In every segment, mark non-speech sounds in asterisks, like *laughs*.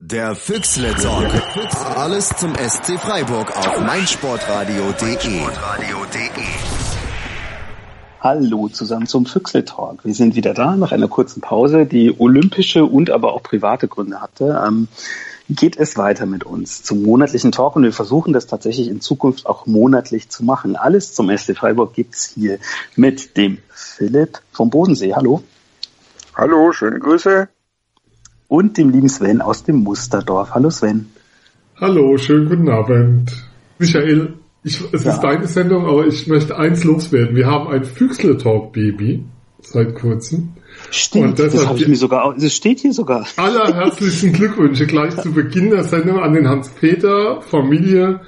Der Füchsle Talk. Alles zum SC Freiburg auf meinsportradio.de. Hallo zusammen zum Füchsle Talk. Wir sind wieder da nach einer kurzen Pause, die olympische und aber auch private Gründe hatte. Ähm, geht es weiter mit uns zum monatlichen Talk und wir versuchen das tatsächlich in Zukunft auch monatlich zu machen. Alles zum SC Freiburg gibt's hier mit dem Philipp vom Bodensee. Hallo. Hallo, schöne Grüße. Und dem lieben Sven aus dem Musterdorf. Hallo Sven. Hallo, schönen guten Abend. Michael, ich, es Ja. ist deine Sendung, aber ich möchte eins loswerden. Wir haben ein Füchsle-Talk-Baby seit kurzem. Stimmt, Und das habe ich mir sogar, das steht hier sogar. Allerherzlichsten Glückwünsche gleich zu Beginn der Sendung an den Hans-Peter, Familie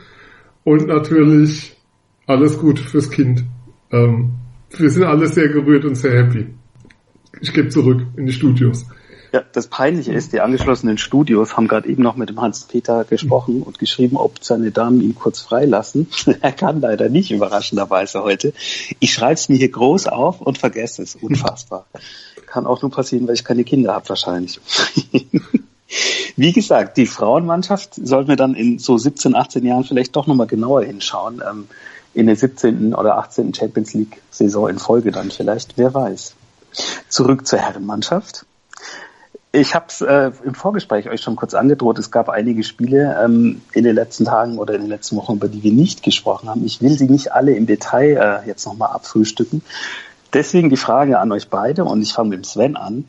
und natürlich alles Gute fürs Kind. Ähm, wir sind alle sehr gerührt und sehr happy. Ich gebe zurück in die Studios. Ja, das Peinliche ist, die angeschlossenen Studios haben gerade eben noch mit dem Hans-Peter gesprochen und geschrieben, ob seine Damen ihn kurz freilassen. *laughs* er kann leider nicht, überraschenderweise heute. Ich schreibe es mir hier groß auf und vergesse es. Unfassbar. kann auch nur passieren, weil ich keine Kinder habe wahrscheinlich. *laughs* Wie gesagt, die Frauenmannschaft sollten wir dann in so 17, 18 Jahren vielleicht doch nochmal genauer hinschauen. Ähm, in der 17. oder 18. Champions League Saison in Folge dann vielleicht, wer weiß. Zurück zur Herrenmannschaft. Ich habe es äh, im Vorgespräch euch schon kurz angedroht. Es gab einige Spiele ähm, in den letzten Tagen oder in den letzten Wochen, über die wir nicht gesprochen haben. Ich will sie nicht alle im Detail äh, jetzt nochmal abfrühstücken. Deswegen die Frage an euch beide und ich fange mit dem Sven an.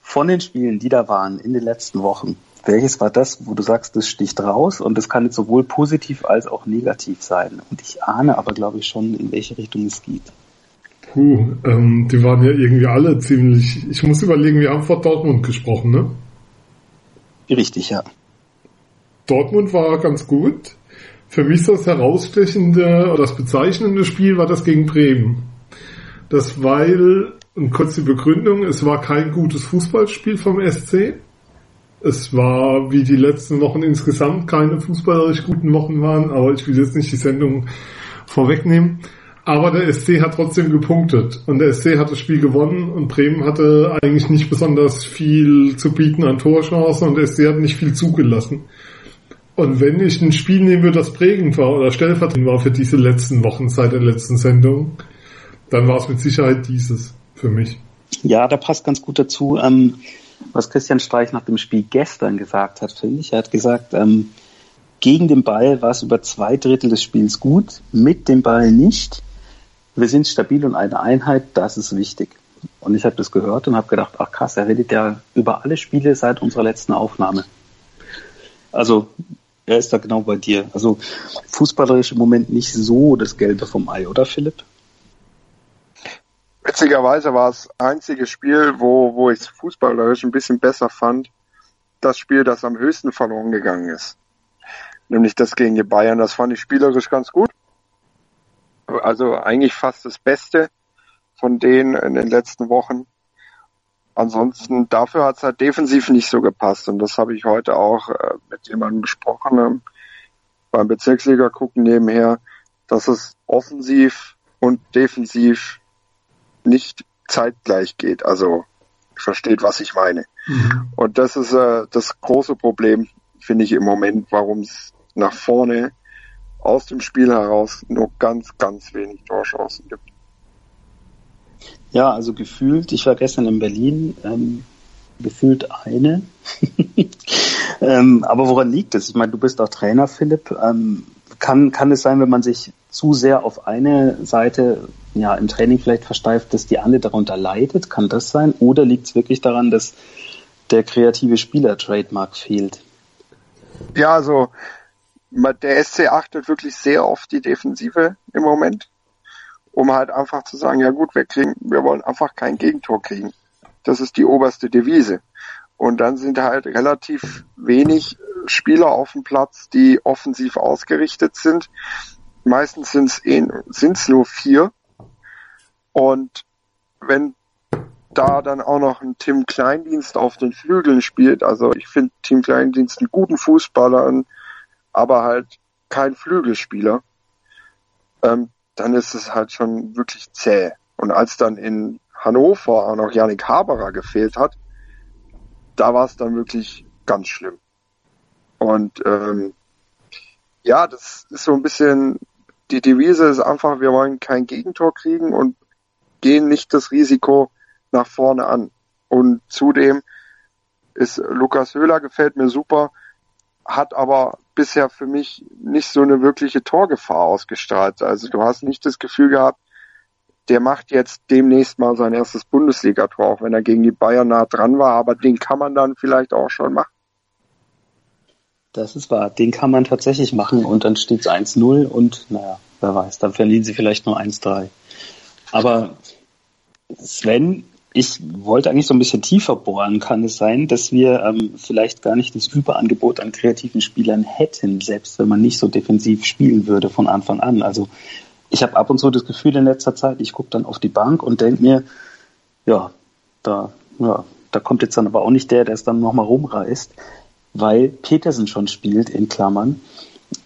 Von den Spielen, die da waren in den letzten Wochen, welches war das, wo du sagst, das sticht raus und das kann jetzt sowohl positiv als auch negativ sein? Und ich ahne aber, glaube ich, schon, in welche Richtung es geht. Puh, ähm, die waren ja irgendwie alle ziemlich. Ich muss überlegen, wir haben vor Dortmund gesprochen, ne? Richtig, ja. Dortmund war ganz gut. Für mich das herausstechende oder das bezeichnende Spiel war das gegen Bremen. Das weil, und kurz die Begründung, es war kein gutes Fußballspiel vom SC. Es war, wie die letzten Wochen insgesamt, keine fußballerisch guten Wochen waren, aber ich will jetzt nicht die Sendung vorwegnehmen. Aber der SC hat trotzdem gepunktet und der SC hat das Spiel gewonnen und Bremen hatte eigentlich nicht besonders viel zu bieten an Torchancen und der SC hat nicht viel zugelassen. Und wenn ich ein Spiel nehmen würde, das prägend war oder stellvertretend war für diese letzten Wochen seit der letzten Sendung, dann war es mit Sicherheit dieses für mich. Ja, da passt ganz gut dazu, ähm, was Christian Streich nach dem Spiel gestern gesagt hat, finde ich. Er hat gesagt, ähm, gegen den Ball war es über zwei Drittel des Spiels gut, mit dem Ball nicht. Wir sind stabil und eine Einheit, das ist wichtig. Und ich habe das gehört und habe gedacht, ach krass, er redet ja über alle Spiele seit unserer letzten Aufnahme. Also er ist da genau bei dir. Also fußballerisch im Moment nicht so das Gelbe vom Ei, oder Philipp? Witzigerweise war es einzige Spiel, wo, wo ich es fußballerisch ein bisschen besser fand, das Spiel, das am höchsten verloren gegangen ist. Nämlich das gegen die Bayern. Das fand ich spielerisch ganz gut. Also eigentlich fast das Beste von denen in den letzten Wochen. Ansonsten, dafür hat es halt defensiv nicht so gepasst. Und das habe ich heute auch äh, mit jemandem besprochen ähm, beim Bezirksliga gucken nebenher, dass es offensiv und defensiv nicht zeitgleich geht. Also versteht, was ich meine. Und das ist äh, das große Problem, finde ich im Moment, warum es nach vorne aus dem Spiel heraus nur ganz, ganz wenig Torchancen gibt. Ja, also gefühlt, ich war gestern in Berlin, ähm, gefühlt eine. *laughs* ähm, aber woran liegt es? Ich meine, du bist auch Trainer, Philipp. Ähm, kann, kann es sein, wenn man sich zu sehr auf eine Seite ja, im Training vielleicht versteift, dass die andere darunter leidet? Kann das sein? Oder liegt es wirklich daran, dass der kreative Spieler-Trademark fehlt? Ja, also der SC achtet wirklich sehr auf die Defensive im Moment, um halt einfach zu sagen, ja gut, wir kriegen, wir wollen einfach kein Gegentor kriegen. Das ist die oberste Devise. Und dann sind halt relativ wenig Spieler auf dem Platz, die offensiv ausgerichtet sind. Meistens sind es nur vier. Und wenn da dann auch noch ein Tim Kleindienst auf den Flügeln spielt, also ich finde Tim Kleindienst einen guten Fußballer, aber halt kein Flügelspieler, ähm, dann ist es halt schon wirklich zäh. Und als dann in Hannover auch noch Yannick Haberer gefehlt hat, da war es dann wirklich ganz schlimm. Und ähm, ja, das ist so ein bisschen, die Devise ist einfach, wir wollen kein Gegentor kriegen und gehen nicht das Risiko nach vorne an. Und zudem ist Lukas Höhler gefällt mir super, hat aber bisher für mich nicht so eine wirkliche Torgefahr ausgestrahlt. Also du hast nicht das Gefühl gehabt, der macht jetzt demnächst mal sein erstes Bundesligator, auch wenn er gegen die Bayern nah dran war, aber den kann man dann vielleicht auch schon machen. Das ist wahr. Den kann man tatsächlich machen und dann steht es 1-0 und naja, wer weiß, dann verlieren sie vielleicht nur 1-3. Aber Sven, ich wollte eigentlich so ein bisschen tiefer bohren. Kann es sein, dass wir ähm, vielleicht gar nicht das Überangebot an kreativen Spielern hätten, selbst wenn man nicht so defensiv spielen würde von Anfang an? Also ich habe ab und zu das Gefühl in letzter Zeit, ich gucke dann auf die Bank und denke mir, ja, da, ja, da kommt jetzt dann aber auch nicht der, der es dann nochmal rumreißt weil Petersen schon spielt, in Klammern.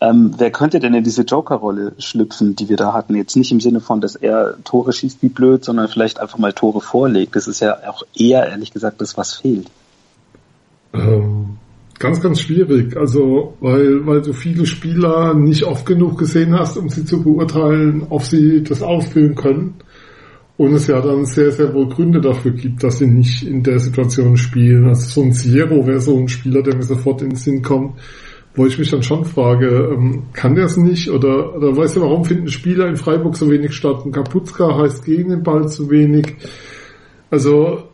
Ähm, wer könnte denn in diese Joker-Rolle schlüpfen, die wir da hatten? Jetzt nicht im Sinne von, dass er Tore schießt wie blöd, sondern vielleicht einfach mal Tore vorlegt. Das ist ja auch eher, ehrlich gesagt, das, was fehlt. Ähm, ganz, ganz schwierig. Also, weil, weil du viele Spieler nicht oft genug gesehen hast, um sie zu beurteilen, ob sie das ausfüllen können. Und es ja dann sehr, sehr wohl Gründe dafür gibt, dass sie nicht in der Situation spielen. Also so ein Zero wäre so ein Spieler, der mir sofort in den Sinn kommt, wo ich mich dann schon frage, ähm, kann der es nicht? Oder, oder weißt du, warum finden Spieler in Freiburg so wenig statt? Ein Kapuzka heißt gegen den Ball zu wenig. Also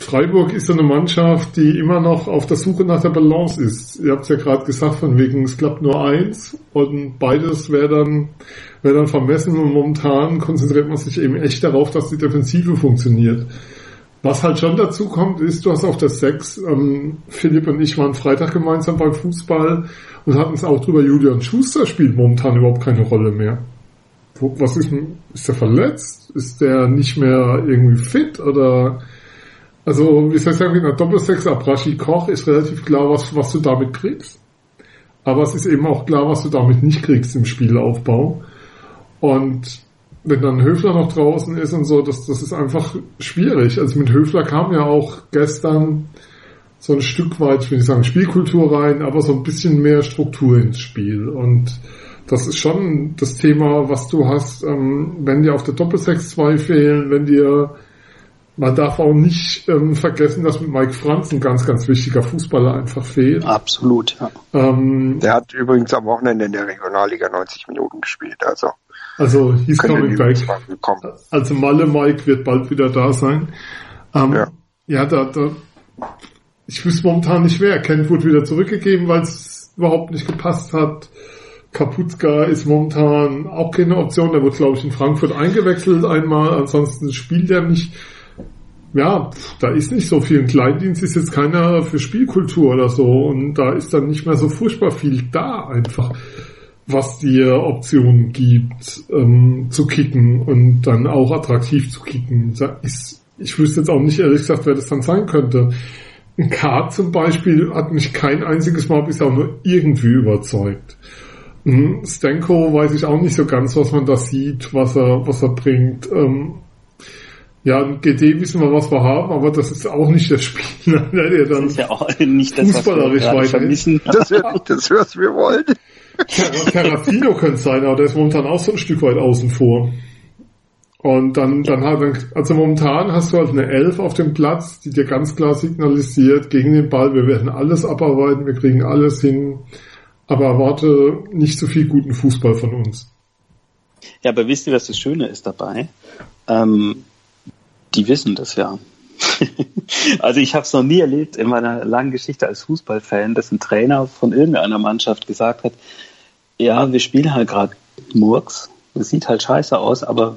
Freiburg ist so eine Mannschaft, die immer noch auf der Suche nach der Balance ist. Ihr habt es ja gerade gesagt, von wegen, es klappt nur eins und beides wäre dann, wäre dann vermessen und momentan konzentriert man sich eben echt darauf, dass die Defensive funktioniert. Was halt schon dazu kommt, ist, du hast auf der Sechs, ähm, Philipp und ich waren Freitag gemeinsam beim Fußball und hatten es auch drüber, Julian Schuster spielt momentan überhaupt keine Rolle mehr. Was ist, ist der verletzt? Ist der nicht mehr irgendwie fit oder also, wie soll ich sagen, in der Doppelsechs Abrashi Koch ist relativ klar, was, was du damit kriegst. Aber es ist eben auch klar, was du damit nicht kriegst im Spielaufbau. Und wenn dann Höfler noch draußen ist und so, das, das ist einfach schwierig. Also mit Höfler kam ja auch gestern so ein Stück weit, ich will nicht sagen Spielkultur rein, aber so ein bisschen mehr Struktur ins Spiel. Und das ist schon das Thema, was du hast, ähm, wenn dir auf der Doppelsechs zwei fehlen, wenn dir man darf auch nicht ähm, vergessen, dass mit Mike Franz ein ganz, ganz wichtiger Fußballer einfach fehlt. Absolut, ja. Ähm, der hat übrigens am Wochenende in der Regionalliga 90 Minuten gespielt, also. Also, he's coming back. Also Malle Mike wird bald wieder da sein. Ähm, ja. ja, da, da, ich wüsste momentan nicht wer. Kent wurde wieder zurückgegeben, weil es überhaupt nicht gepasst hat. Kapuzka ist momentan auch keine Option. Der wird, glaube ich, in Frankfurt eingewechselt einmal. Ansonsten spielt er nicht ja, da ist nicht so viel. Ein Kleindienst ist jetzt keiner für Spielkultur oder so und da ist dann nicht mehr so furchtbar viel da einfach, was dir Optionen gibt, ähm, zu kicken und dann auch attraktiv zu kicken. Ist, ich wüsste jetzt auch nicht ehrlich gesagt, wer das dann sein könnte. Ein K zum Beispiel hat mich kein einziges Mal bisher nur irgendwie überzeugt. Stenko weiß ich auch nicht so ganz, was man da sieht, was er, was er bringt. Ähm, ja, GD wissen wir, was wir haben, aber das ist auch nicht der Spieler, *laughs* der dann das ist ja auch nicht das, fußballerisch weiter vermissen. Das wäre nicht das, was wir wollen. Terrafino könnte sein, aber der ist momentan auch so ein Stück weit außen vor. Und dann, dann halt, also momentan hast du halt eine Elf auf dem Platz, die dir ganz klar signalisiert, gegen den Ball, wir werden alles abarbeiten, wir kriegen alles hin, aber erwarte nicht so viel guten Fußball von uns. Ja, aber wisst ihr, was das Schöne ist dabei? Ähm, die wissen das ja. *laughs* also ich habe es noch nie erlebt in meiner langen Geschichte als Fußballfan, dass ein Trainer von irgendeiner Mannschaft gesagt hat, ja, wir spielen halt gerade Murks, es sieht halt scheiße aus, aber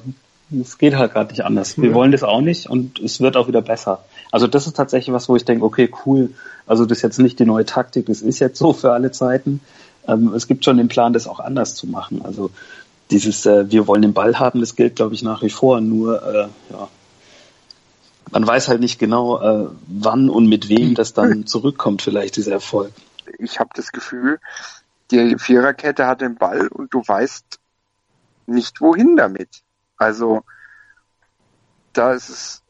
es geht halt gerade nicht anders. Wir ja. wollen das auch nicht und es wird auch wieder besser. Also das ist tatsächlich was, wo ich denke, okay, cool. Also das ist jetzt nicht die neue Taktik, das ist jetzt so für alle Zeiten. Ähm, es gibt schon den Plan, das auch anders zu machen. Also dieses, äh, wir wollen den Ball haben, das gilt, glaube ich, nach wie vor. Nur, äh, ja, man weiß halt nicht genau, äh, wann und mit wem das dann *laughs* zurückkommt, vielleicht dieser Erfolg. Ich habe das Gefühl, die Viererkette hat den Ball und du weißt nicht wohin damit. Also da ist es,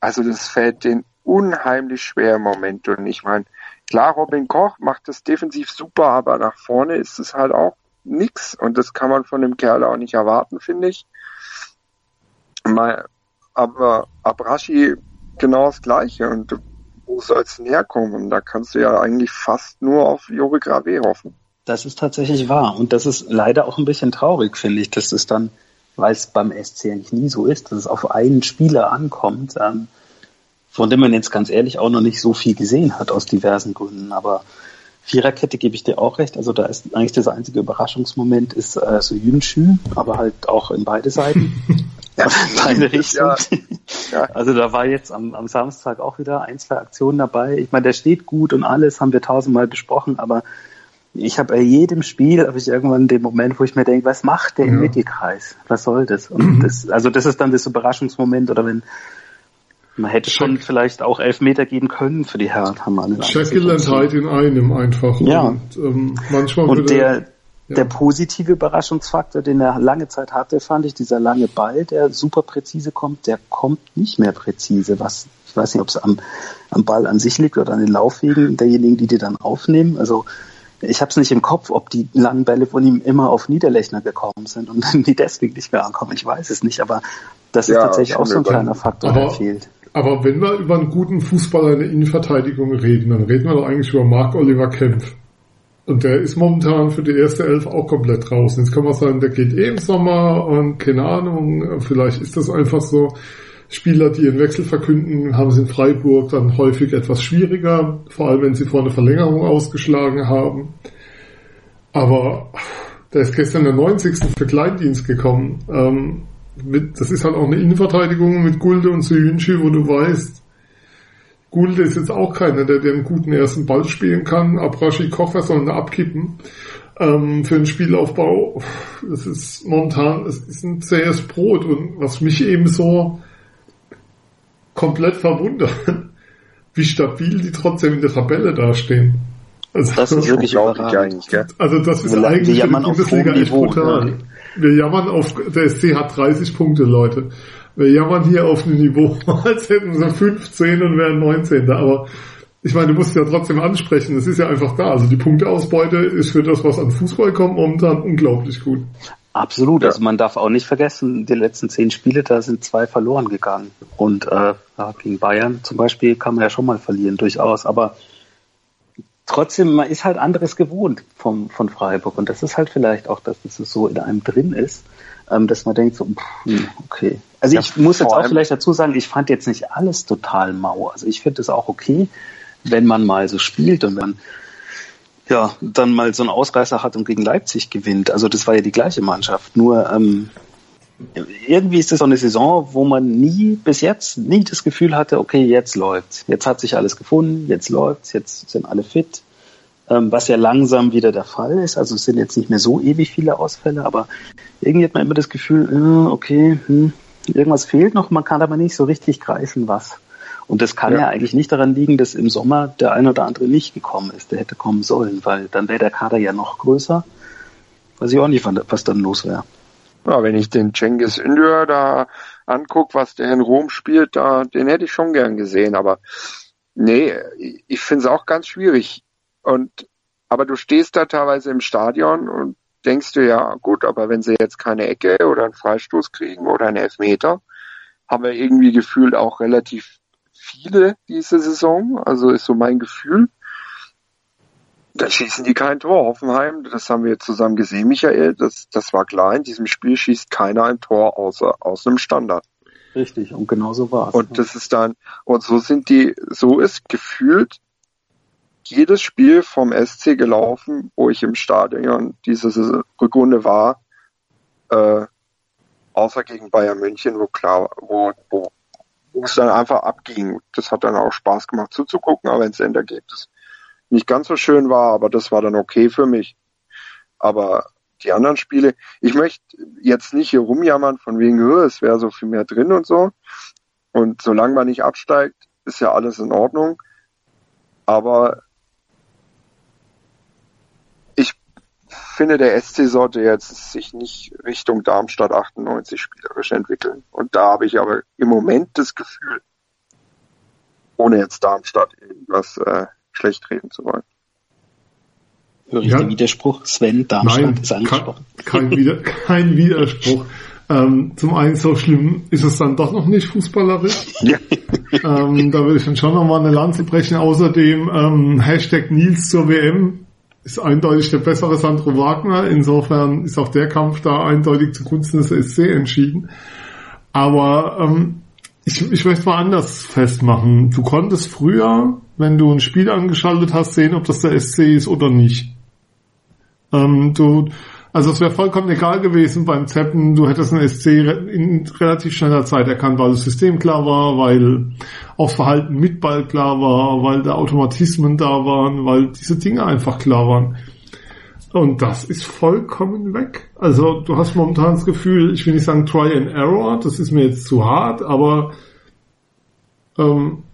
also das fällt den unheimlich schwer im Moment und ich meine, klar, Robin Koch macht das defensiv super, aber nach vorne ist es halt auch nix und das kann man von dem Kerl auch nicht erwarten, finde ich. Mal, aber Abrashi genau das Gleiche und wo soll es denn herkommen? Da kannst du ja eigentlich fast nur auf Jore Grave hoffen. Das ist tatsächlich wahr und das ist leider auch ein bisschen traurig, finde ich, dass es dann, weil es beim SC eigentlich nie so ist, dass es auf einen Spieler ankommt, ähm, von dem man jetzt ganz ehrlich auch noch nicht so viel gesehen hat aus diversen Gründen, aber Viererkette gebe ich dir auch recht. Also da ist eigentlich das einzige Überraschungsmoment ist äh, so Yunchu, aber halt auch in beide Seiten. *laughs* ja, *laughs* beide Richtungen. Ja. Also da war jetzt am, am Samstag auch wieder ein, zwei Aktionen dabei. Ich meine, der steht gut und alles, haben wir tausendmal besprochen, aber ich habe bei jedem Spiel habe ich irgendwann den Moment, wo ich mir denke, was macht der im Mittelkreis? Was soll das? Und das, also das ist dann das Überraschungsmoment oder wenn man hätte schon vielleicht auch elf Meter geben können für die Herren, haben alle. Jekyll halt in einem einfach. Ja. Und, ähm, manchmal und der, ja. der positive Überraschungsfaktor, den er lange Zeit hatte, fand ich, dieser lange Ball, der super präzise kommt, der kommt nicht mehr präzise. Was, ich weiß nicht, ob es am, am Ball an sich liegt oder an den Laufwegen derjenigen, die die dann aufnehmen. Also ich habe es nicht im Kopf, ob die langen Bälle von ihm immer auf Niederlechner gekommen sind und *laughs* die deswegen nicht mehr ankommen. Ich weiß es nicht, aber das ist ja, tatsächlich auch so ein kleiner Faktor, aber, der fehlt. Aber wenn wir über einen guten Fußballer in der Innenverteidigung reden, dann reden wir doch eigentlich über Marc-Oliver Kempf. Und der ist momentan für die erste Elf auch komplett draußen. Jetzt kann man sagen, der geht eh im Sommer und keine Ahnung, vielleicht ist das einfach so. Spieler, die ihren Wechsel verkünden, haben es in Freiburg dann häufig etwas schwieriger, vor allem wenn sie vor eine Verlängerung ausgeschlagen haben. Aber der ist gestern der 90. für Kleindienst gekommen. Ähm, das ist halt auch eine Innenverteidigung mit Gulde und Suyunchi, wo du weißt, Gulde ist jetzt auch keiner, der den guten ersten Ball spielen kann. Abrashi Kocher sollen da abkippen ähm, für den Spielaufbau. Das ist momentan, es ist ein zähes Brot und was mich eben so komplett verwundert, *laughs* wie stabil die trotzdem in der Tabelle dastehen. Also, das ist wirklich *laughs* überragend. Also das ist eigentlich für die Bundesliga echt brutal. Ne? Wir jammern auf, der SC hat 30 Punkte, Leute. Wir jammern hier auf ein Niveau, *laughs* als hätten sie 15 und wären 19. Aber ich meine, du musst ja trotzdem ansprechen, es ist ja einfach da. Also die Punkteausbeute ist für das, was an Fußball kommt, momentan unglaublich gut. Absolut, ja. also man darf auch nicht vergessen, die letzten zehn Spiele, da sind zwei verloren gegangen. Und äh, gegen Bayern zum Beispiel kann man ja schon mal verlieren, durchaus. Aber trotzdem, man ist halt anderes gewohnt vom, von Freiburg. Und das ist halt vielleicht auch, dass es so in einem drin ist, ähm, dass man denkt so, pff, hm, okay. Also ich ja, muss jetzt auch vielleicht dazu sagen, ich fand jetzt nicht alles total mau. Also ich finde es auch okay, wenn man mal so spielt und wenn ja, dann mal so einen Ausreißer hat und gegen Leipzig gewinnt. Also das war ja die gleiche Mannschaft. Nur ähm, irgendwie ist es so eine Saison, wo man nie bis jetzt nie das Gefühl hatte, okay, jetzt läuft's. Jetzt hat sich alles gefunden, jetzt läuft's, jetzt sind alle fit. Ähm, was ja langsam wieder der Fall ist. Also es sind jetzt nicht mehr so ewig viele Ausfälle, aber irgendwie hat man immer das Gefühl, äh, okay, hm, irgendwas fehlt noch, man kann aber nicht so richtig greifen, was. Und das kann ja. ja. eigentlich nicht daran liegen, dass im Sommer der eine oder andere nicht gekommen ist, der hätte kommen sollen, weil dann wäre der Kader ja noch größer. Weiß ich auch nicht, was dann los wäre. Ja, wenn ich den Cengiz Ündür da anguck, was der in Rom spielt, da, den hätte ich schon gern gesehen, aber nee, ich finde es auch ganz schwierig. Und, aber du stehst da teilweise im Stadion und denkst du ja, gut, aber wenn sie jetzt keine Ecke oder einen Freistoß kriegen oder einen Elfmeter, haben wir irgendwie gefühlt auch relativ viele diese Saison, also ist so mein Gefühl. Da schießen die kein Tor. Hoffenheim, das haben wir zusammen gesehen, Michael, das, das war klar, in diesem Spiel schießt keiner ein Tor außer aus einem Standard. Richtig, und genau so war es. Und das ist dann, und so sind die, so ist gefühlt jedes Spiel vom SC gelaufen, wo ich im Stadion diese Rückrunde war, äh, außer gegen Bayern München, wo klar, wo, wo, wo es dann einfach abging. Das hat dann auch Spaß gemacht zuzugucken, aber wenn das Endergebnis nicht ganz so schön war, aber das war dann okay für mich. Aber die anderen Spiele, ich möchte jetzt nicht hier rumjammern von wegen, es wäre so viel mehr drin und so. Und solange man nicht absteigt, ist ja alles in Ordnung. Aber ich finde, der SC sollte jetzt sich nicht Richtung Darmstadt 98 spielerisch entwickeln. Und da habe ich aber im Moment das Gefühl, ohne jetzt Darmstadt irgendwas äh, schlecht reden zu wollen. Höre ich ja. den Widerspruch? Sven Darmstadt Nein, ist angesprochen. Kein, kein, Wider, *laughs* kein Widerspruch. Ähm, zum einen so schlimm ist es dann doch noch nicht fußballerisch. *laughs* Ja. ähm, da würde ich dann schon nochmal eine Lanze brechen. Außerdem ähm, Hashtag Nils zur WM ist eindeutig der bessere Sandro Wagner. Insofern ist auch der Kampf da eindeutig zugunsten des SC entschieden. Aber ähm, ich, ich möchte mal anders festmachen. Du konntest früher, wenn du ein Spiel angeschaltet hast, sehen, ob das der SC ist oder nicht. Ähm, du, also es wäre vollkommen egal gewesen beim Zeppen, du hättest einen SC in relativ schneller Zeit erkannt, weil das System klar war, weil auch Verhalten mit Ball klar war, weil da Automatismen da waren, weil diese Dinge einfach klar waren. Und das ist vollkommen weg. Also du hast momentan das Gefühl, ich will nicht sagen Try and Error, das ist mir jetzt zu hart, aber ähm,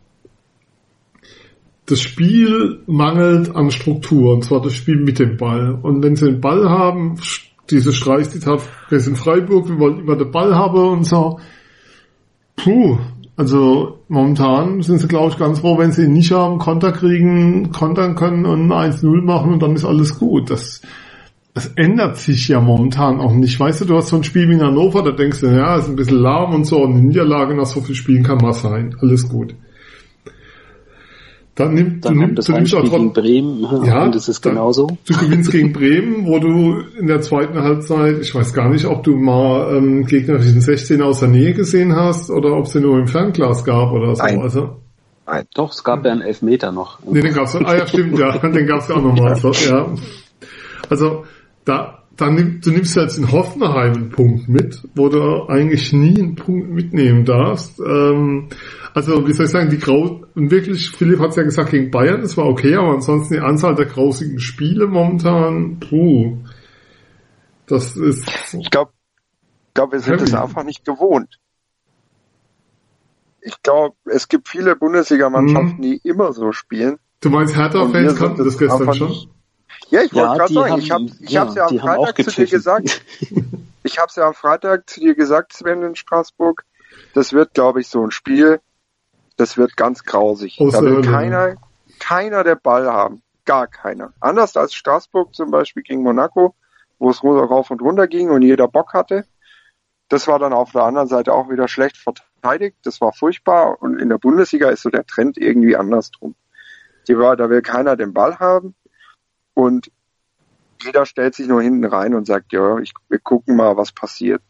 das Spiel mangelt an Struktur, und zwar das Spiel mit dem Ball. Und wenn sie den Ball haben, diese Streichzitat, wir sind Freiburg, wir wollen immer den Ball haben und so. Puh, also momentan sind sie, glaube ich, ganz froh, wenn sie ihn nicht haben, Konter kriegen, kontern können und 1-0 machen und dann ist alles gut. Das, das ändert sich ja momentan auch nicht. Weißt du, du hast so ein Spiel wie in Hannover, da denkst du, ja, ist ein bisschen lahm und so, und eine Niederlage nach so viel Spielen kann mal sein. Alles gut. Dann, nimmt, dann du, nimm, du nimmst auch gegen Bremen *laughs* ja, und das ist genauso. Du gewinnst gegen Bremen, wo du in der zweiten Halbzeit, ich weiß gar nicht, ob du mal ähm, gegnerischen 16 aus der Nähe gesehen hast oder ob es den nur im Fernglas gab oder so. Nein. Also, Nein. Doch, es gab ja einen Elfmeter noch. Nee, den gab's, ah ja, stimmt, ja, *laughs* den gab's ja auch nochmal. Also, ja. Also, da, dann nimm, du nimmst jetzt in Hoffenheim einen Punkt mit, wo du eigentlich nie einen Punkt mitnehmen darfst. Ähm, also wie soll ich sagen, die Grau und wirklich, Philipp hat es ja gesagt gegen Bayern, das war okay, aber ansonsten die Anzahl der grausigen Spiele momentan, puh, das ist. Ich glaube, glaub, wir sind es einfach nicht gewohnt. Ich glaube, es gibt viele Bundesligamannschaften, mhm. die immer so spielen. Du meinst Hertha-Fans kannten das gestern schon? Nicht, ja, ich wollte ja, gerade sagen, haben, ich habe ich ja, hab's ja am Freitag zu dir gesagt. *laughs* ich habe es ja am Freitag zu dir gesagt, Sven in Straßburg. Das wird, glaube ich, so ein Spiel. Das wird ganz grausig. Oh, da will keiner, keiner der Ball haben. Gar keiner. Anders als Straßburg zum Beispiel gegen Monaco, wo es rauf und runter ging und jeder Bock hatte. Das war dann auf der anderen Seite auch wieder schlecht verteidigt. Das war furchtbar. Und in der Bundesliga ist so der Trend irgendwie andersrum. Die war, da will keiner den Ball haben. Und jeder stellt sich nur hinten rein und sagt, ja, ich, wir gucken mal, was passiert.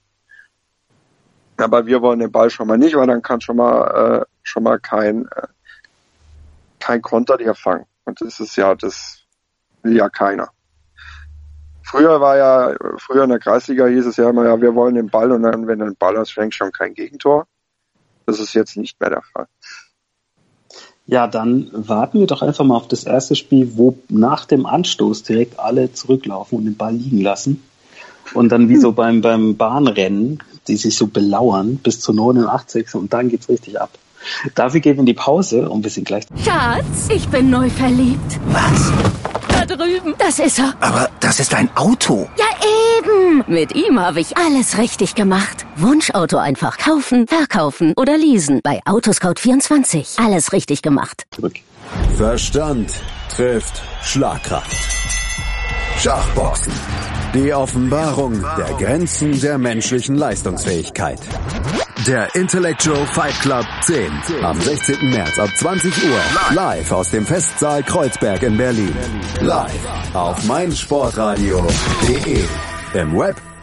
Aber wir wollen den Ball schon mal nicht, weil dann kann schon mal äh, schon mal kein äh, kein Konter dir fangen. Und das ist ja, das will ja keiner. Früher war ja, früher in der Kreisliga hieß es ja immer, ja, wir wollen den Ball und dann, wenn du den Ball hast, fängst schon kein Gegentor. Das ist jetzt nicht mehr der Fall. Ja, dann warten wir doch einfach mal auf das erste Spiel, wo nach dem Anstoß direkt alle zurücklaufen und den Ball liegen lassen. Und dann wie so beim, beim Bahnrennen, die sich so belauern bis zur 89. und dann geht's richtig ab. Dafür gehen wir in die Pause und wir sind gleich. Schatz, ich bin neu verliebt. Was? Da drüben. Das ist er. Aber das ist ein Auto. Ja, eben. Mit ihm habe ich alles richtig gemacht. Wunschauto einfach kaufen, verkaufen oder leasen. Bei Autoscout24. Alles richtig gemacht. Zurück. Verstand trifft Schlagkraft. Schachboxen. Die Offenbarung der Grenzen der menschlichen Leistungsfähigkeit. Der Intellectual Fight Club 10. Am 16. März ab 20 Uhr. Live aus dem Festsaal Kreuzberg in Berlin. Live auf meinsportradio.de. Im Web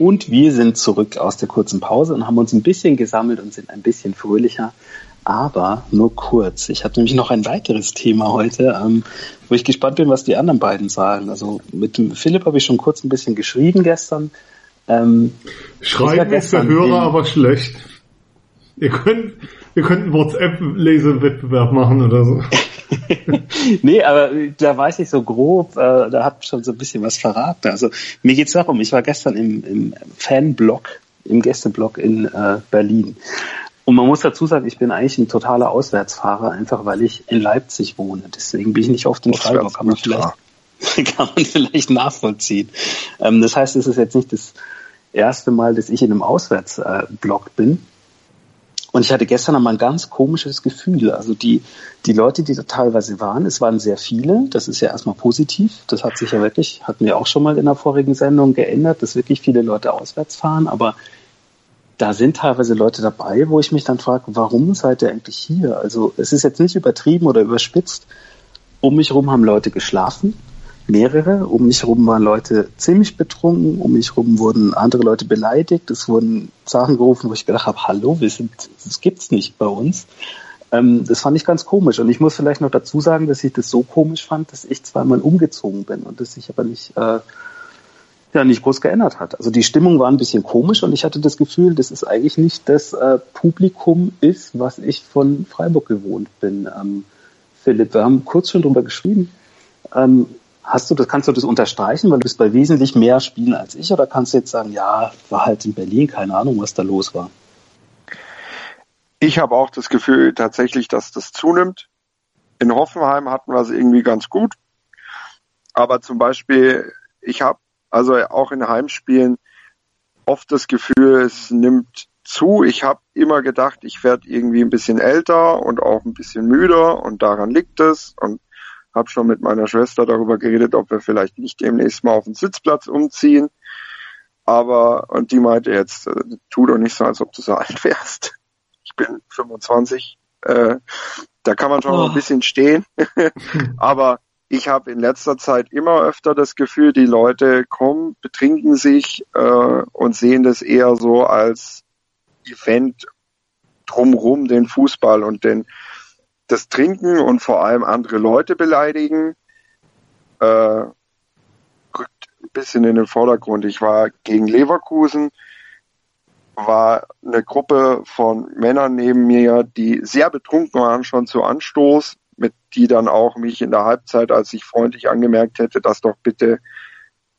Und wir sind zurück aus der kurzen Pause und haben uns ein bisschen gesammelt und sind ein bisschen fröhlicher. Aber nur kurz. Ich habe nämlich noch ein weiteres Thema heute, ähm, wo ich gespannt bin, was die anderen beiden sagen. Also mit dem Philipp habe ich schon kurz ein bisschen geschrieben gestern. Ähm, Schreiben ist der Hörer aber schlecht. Ihr könnt, ihr könnt einen WhatsApp-Lesewettbewerb machen oder so. *laughs* *laughs* nee, aber da weiß ich so grob, äh, da hat schon so ein bisschen was verraten. Also mir geht's darum, ich war gestern im, im Fanblog, im Gästeblog in äh, Berlin. Und man muss dazu sagen, ich bin eigentlich ein totaler Auswärtsfahrer, einfach weil ich in Leipzig wohne. Deswegen bin ich nicht oft in Freiburg, kann man vielleicht, *laughs* kann man vielleicht nachvollziehen. Ähm, das heißt, es ist jetzt nicht das erste Mal, dass ich in einem Auswärtsblog bin. Und ich hatte gestern einmal ein ganz komisches Gefühl. Also die, die Leute, die da teilweise waren, es waren sehr viele. Das ist ja erstmal positiv. Das hat sich ja wirklich, hatten wir auch schon mal in der vorigen Sendung geändert, dass wirklich viele Leute auswärts fahren. Aber da sind teilweise Leute dabei, wo ich mich dann frage, warum seid ihr eigentlich hier? Also es ist jetzt nicht übertrieben oder überspitzt. Um mich herum haben Leute geschlafen mehrere. Um mich herum waren Leute ziemlich betrunken, um mich herum wurden andere Leute beleidigt, es wurden Sachen gerufen, wo ich gedacht habe, hallo, wir sind, das gibt's nicht bei uns. Ähm, das fand ich ganz komisch. Und ich muss vielleicht noch dazu sagen, dass ich das so komisch fand, dass ich zweimal umgezogen bin und dass sich aber nicht, äh, ja, nicht groß geändert hat. Also die Stimmung war ein bisschen komisch und ich hatte das Gefühl, dass es eigentlich nicht das äh, Publikum ist, was ich von Freiburg gewohnt bin. Ähm, Philipp, wir haben kurz schon drüber geschrieben. Ähm, Hast du das, kannst du das unterstreichen, weil du bist bei wesentlich mehr Spielen als ich, oder kannst du jetzt sagen, ja, war halt in Berlin, keine Ahnung, was da los war? Ich habe auch das Gefühl tatsächlich, dass das zunimmt. In Hoffenheim hatten wir es irgendwie ganz gut. Aber zum Beispiel, ich habe also auch in Heimspielen oft das Gefühl, es nimmt zu. Ich habe immer gedacht, ich werde irgendwie ein bisschen älter und auch ein bisschen müder und daran liegt es. Und habe schon mit meiner Schwester darüber geredet, ob wir vielleicht nicht demnächst mal auf den Sitzplatz umziehen. Aber, und die meinte jetzt, äh, tu doch nicht so, als ob du so *laughs* alt wärst. Ich bin 25. Äh, da kann man schon oh. ein bisschen stehen. *laughs* Aber ich habe in letzter Zeit immer öfter das Gefühl, die Leute kommen, betrinken sich äh, und sehen das eher so als Event drumrum den Fußball und den das Trinken und vor allem andere Leute beleidigen äh, rückt ein bisschen in den Vordergrund. Ich war gegen Leverkusen, war eine Gruppe von Männern neben mir, die sehr betrunken waren schon zu Anstoß, mit die dann auch mich in der Halbzeit, als ich freundlich angemerkt hätte, dass doch bitte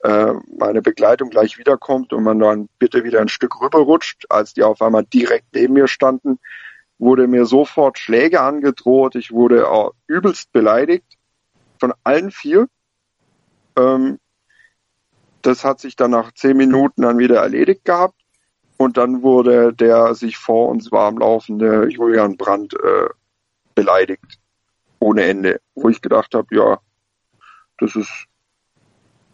äh, meine Begleitung gleich wiederkommt und man dann bitte wieder ein Stück rüberrutscht, als die auf einmal direkt neben mir standen, wurde mir sofort Schläge angedroht, ich wurde auch übelst beleidigt von allen vier. Ähm, das hat sich dann nach zehn Minuten dann wieder erledigt gehabt. Und dann wurde der sich vor uns warm laufende Julian Brandt äh, beleidigt. Ohne Ende, wo ich gedacht habe, ja, das ist,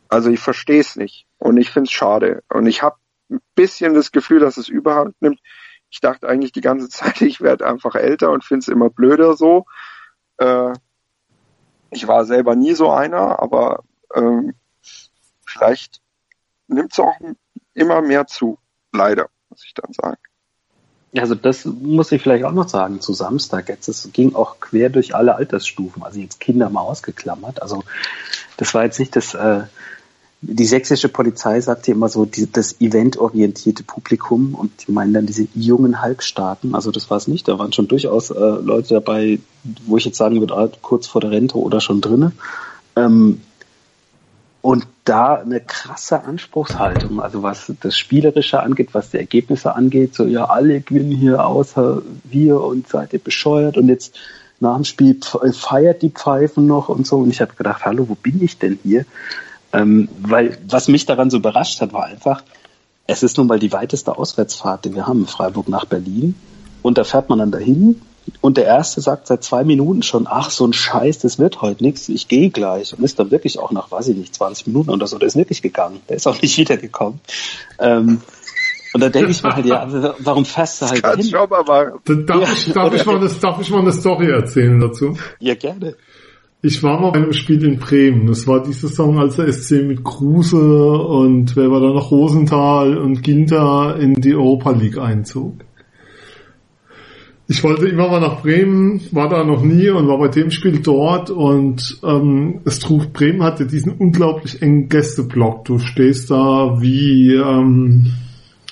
also ich verstehe es nicht. Und ich finde es schade. Und ich habe ein bisschen das Gefühl, dass es Überhand nimmt. Ich dachte eigentlich die ganze *laughs* Zeit, ich werde einfach älter und finde es immer blöder so. Äh, ich war selber nie so einer, aber ähm, vielleicht nimmt es auch immer mehr zu. Leider, muss ich dann sagen. Also das muss ich vielleicht auch noch sagen zu Samstag. Jetzt es ging auch quer durch alle Altersstufen. Also jetzt Kinder mal ausgeklammert. Also das war jetzt nicht das äh, die sächsische Polizei sagt ja immer so, die, das eventorientierte Publikum und die meinen dann diese jungen Halbstarken. Also das war es nicht. Da waren schon durchaus äh, Leute dabei, wo ich jetzt sagen würde, ah, kurz vor der Rente oder schon drinnen. Ähm, und da eine krasse Anspruchshaltung, also was das Spielerische angeht, was die Ergebnisse angeht, so ja, alle gewinnen hier außer wir und seid ihr bescheuert und jetzt nach dem Spiel feiert die Pfeifen noch und so. Und ich habe gedacht, hallo, wo bin ich denn hier? Ähm, weil was mich daran so überrascht hat, war einfach, es ist nun mal die weiteste Auswärtsfahrt, die wir haben, Freiburg nach Berlin. Und da fährt man dann dahin und der Erste sagt seit zwei Minuten schon, ach, so ein Scheiß, das wird heute nichts, ich gehe gleich. Und ist dann wirklich auch nach, weiß ich nicht, 20 Minuten oder so, der ist wirklich gegangen. Der ist auch nicht *laughs* wiedergekommen. Ähm, und da denke ich mir halt, ja, *laughs* warum fährst du halt hin? Job, aber darf, ja, ich, darf, ich mal eine, darf ich mal eine Story erzählen dazu? Ja, gerne. Ich war mal bei einem Spiel in Bremen. Das war die Saison, als der SC mit Kruse und wer war da noch Rosenthal und Ginter in die Europa League einzog. Ich wollte immer mal nach Bremen, war da noch nie und war bei dem Spiel dort und ähm, es trug Bremen hatte diesen unglaublich engen Gästeblock. Du stehst da wie ähm,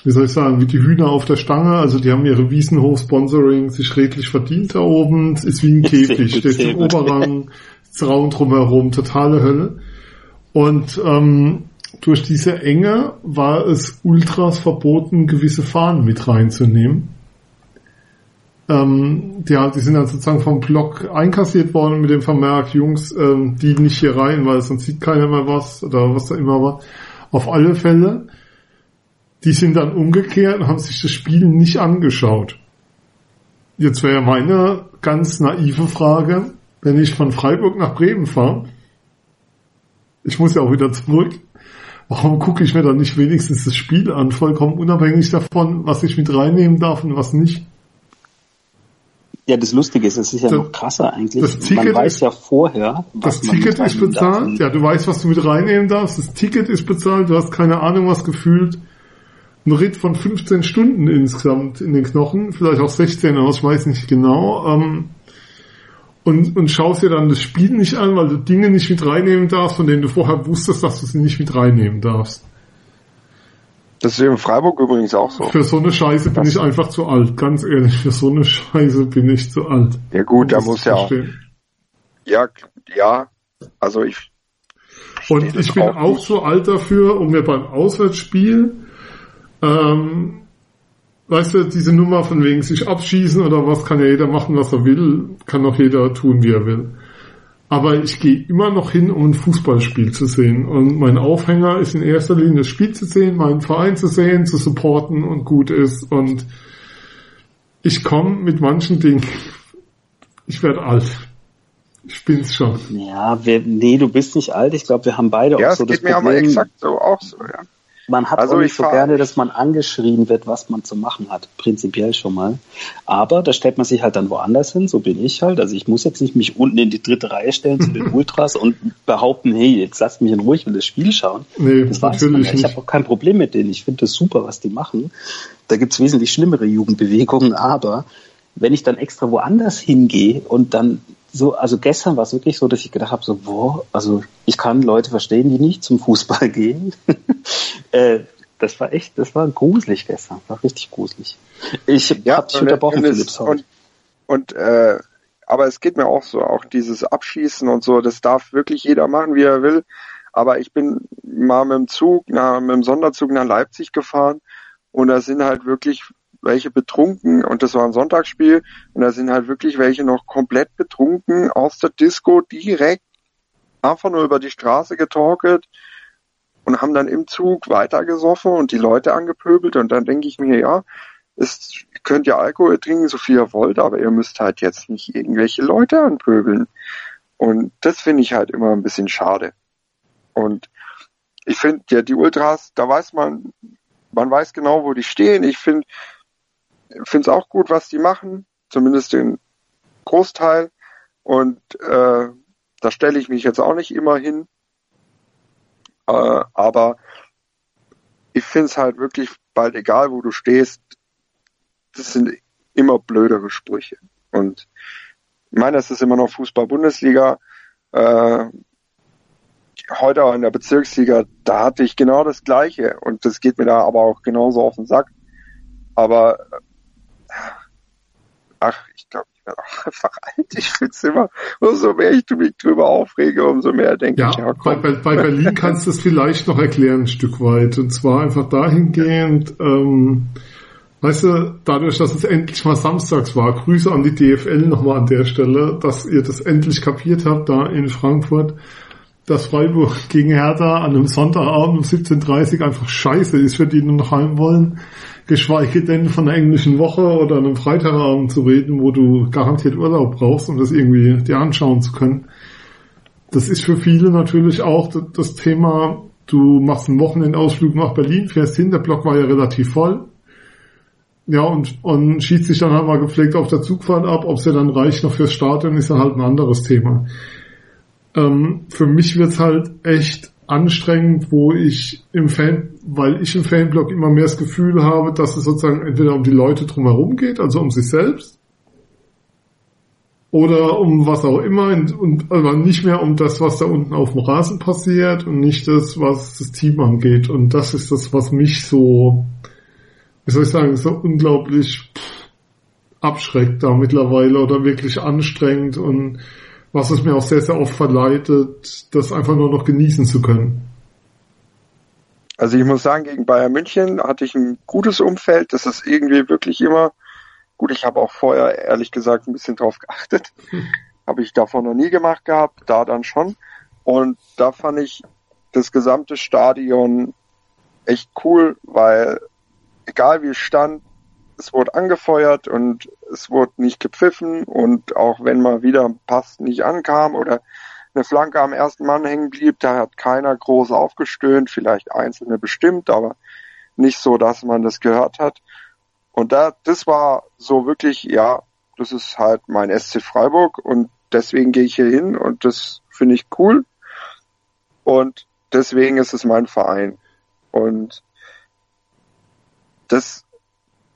wie soll ich sagen, wie die Hühner auf der Stange. Also die haben ihre Wiesenhof-Sponsoring sich redlich verdient da oben. Es ist wie ein *laughs* Käfig, steht im Oberrang, *laughs* Zaun drumherum, totale Hölle. Und ähm, durch diese Enge war es Ultras verboten, gewisse Fahnen mit reinzunehmen. Ähm, die, die sind dann sozusagen vom Block einkassiert worden mit dem Vermerk, Jungs, ähm, die nicht hier rein, weil sonst sieht keiner mehr was oder was da immer war. Auf alle Fälle, die sind dann umgekehrt und haben sich das Spiel nicht angeschaut. Jetzt wäre meine ganz naive Frage, wenn ich von Freiburg nach Bremen fahre, ich muss ja auch wieder zurück, warum gucke ich mir dann nicht wenigstens das Spiel an, vollkommen unabhängig davon, was ich mit reinnehmen darf und was nicht? Ja, das Lustige ist, es ist ja das, noch krasser eigentlich. Das Ticket man weiß ja vorher, was Das Ticket ist bezahlt, ja, du weißt, was du mit reinnehmen darfst, das Ticket ist bezahlt, du hast keine Ahnung, was gefühlt. Ein Ritt von 15 Stunden insgesamt in den Knochen, vielleicht auch 16, aber ich weiß nicht genau. Ähm, und, und schaust dir dann das Spiel nicht an, weil du Dinge nicht mit reinnehmen darfst, von denen du vorher wusstest, dass du sie nicht mit reinnehmen darfst. Das ist in Freiburg übrigens auch so. Für so eine Scheiße bin das ich einfach zu alt, ganz ehrlich. Für so eine Scheiße bin ich zu alt. Ja gut, da muss ja auch. Ja, ja, also ich. Und ich bin auch, auch zu alt dafür, um mir beim Auswärtsspiel ähm, weißt du, diese Nummer von wegen sich abschießen oder was kann ja jeder machen, was er will, kann auch jeder tun, wie er will. Aber ich gehe immer noch hin, um ein Fußballspiel zu sehen. Und mein Aufhänger ist in erster Linie das Spiel zu sehen, meinen Verein zu sehen, zu supporten und gut ist. Und ich komme mit manchen Dingen, ich werde alt. Ich bin's schon. Ja, wir, nee, du bist nicht alt. Ich glaube, wir haben beide ja, auch so das Problem. Ja, es geht mir aber exakt so auch so, ja. Man hat also auch nicht so gerne, dass man angeschrien wird, was man zu machen hat, prinzipiell schon mal. Aber da stellt man sich halt dann woanders hin, so bin ich halt. Also ich muss jetzt nicht mich unten in die dritte Reihe stellen zu den *laughs* Ultras und behaupten, hey, jetzt lasst mich in Ruhe, ich will das Spiel schauen. Nee, das weiß man ja. Ich habe auch kein Problem mit denen. Ich finde das super, was die machen. Da gibt's wesentlich schlimmere Jugendbewegungen, aber wenn ich dann extra woanders hingehe und dann so, also gestern war es wirklich so, dass ich gedacht habe, so, boah, also ich kann Leute verstehen, die nicht zum Fußball *laughs* gehen. äh, das war echt, das war gruselig gestern, war richtig gruselig. Ich ja, habe dich unterbrochen, Philipp. Und, und äh, aber es geht mir auch so, auch dieses Abschießen und so, das darf wirklich jeder machen, wie er will. Aber ich bin mal mit dem Zug, na, mit dem Sonderzug nach Leipzig gefahren und da sind halt wirklich welche betrunken und das war ein Sonntagsspiel und da sind halt wirklich welche noch komplett betrunken aus der Disco direkt einfach nur über die Straße getorkelt und haben dann im Zug weitergesoffen und die Leute angepöbelt und dann denke ich mir, ja, es, ihr könnt ja Alkohol trinken, so viel ihr wollt, aber ihr müsst halt jetzt nicht irgendwelche Leute anpöbeln. Und das finde ich halt immer ein bisschen schade. Und ich finde, ja, die Ultras, da weiß man, man weiß genau, wo die stehen. Ich finde, finde es auch gut, was die machen, zumindest den Großteil. Und äh, da stelle ich mich jetzt auch nicht immer hin. Äh, aber ich finde es halt wirklich bald egal, wo du stehst. Das sind immer blödere Sprüche. Und ich meine, es ist immer noch Fußball-Bundesliga. Äh, heute auch in der Bezirksliga, da hatte ich genau das Gleiche. Und das geht mir da aber auch genauso auf den Sack. Aber ach, ich glaube, ich werde auch einfach *laughs* alt. Ich finde es immer, umso mehr ich mich drüber aufrege, umso mehr denke ja, ich, ja, komm. Bei, bei Berlin kannst du es vielleicht noch erklären, ein Stück weit. Und zwar einfach dahingehend, ähm, weißt du, dadurch, dass es endlich mal samstags war, Grüße an die DFL nochmal an der Stelle, dass ihr das endlich kapiert habt da in Frankfurt, dass Freiburg gegen Hertha an einem Sonntagabend um 17.30 Uhr einfach scheiße ist, für die nur noch heim wollen geschweige denn von einer englischen Woche oder einem Freitagabend zu reden, wo du garantiert Urlaub brauchst, um das irgendwie dir anschauen zu können. Das ist für viele natürlich auch das Thema, du machst einen Wochenendausflug nach Berlin, fährst hin, der Block war ja relativ voll. Ja, und, und schießt sich dann halt mal gepflegt auf der Zugfahrt ab. Ob es ja dann reicht noch fürs Stadion, ist dann halt ein anderes Thema. Ähm, für mich wird's halt echt anstrengend, wo ich im Fan, weil ich im Fanblog immer mehr das Gefühl habe, dass es sozusagen entweder um die Leute drumherum geht, also um sich selbst, oder um was auch immer, und aber nicht mehr um das, was da unten auf dem Rasen passiert und nicht das, was das Team angeht. Und das ist das, was mich so wie soll ich sagen, so unglaublich pff, abschreckt da mittlerweile oder wirklich anstrengend und was es mir auch sehr, sehr oft verleitet, das einfach nur noch genießen zu können. Also ich muss sagen, gegen Bayern München hatte ich ein gutes Umfeld. Das ist irgendwie wirklich immer gut. Ich habe auch vorher ehrlich gesagt ein bisschen drauf geachtet. Hm. *laughs* Habe ich davor noch nie gemacht gehabt, da dann schon. Und da fand ich das gesamte Stadion echt cool, weil egal wie es stand, es wurde angefeuert und es wurde nicht gepfiffen und auch wenn mal wieder ein Pass nicht ankam oder eine Flanke am ersten Mann hängen blieb, da hat keiner groß aufgestöhnt, vielleicht einzelne bestimmt, aber nicht so, dass man das gehört hat. Und da, das war so wirklich, ja, das ist halt mein SC Freiburg und deswegen gehe ich hier hin und das finde ich cool. Und deswegen ist es mein Verein. Und das,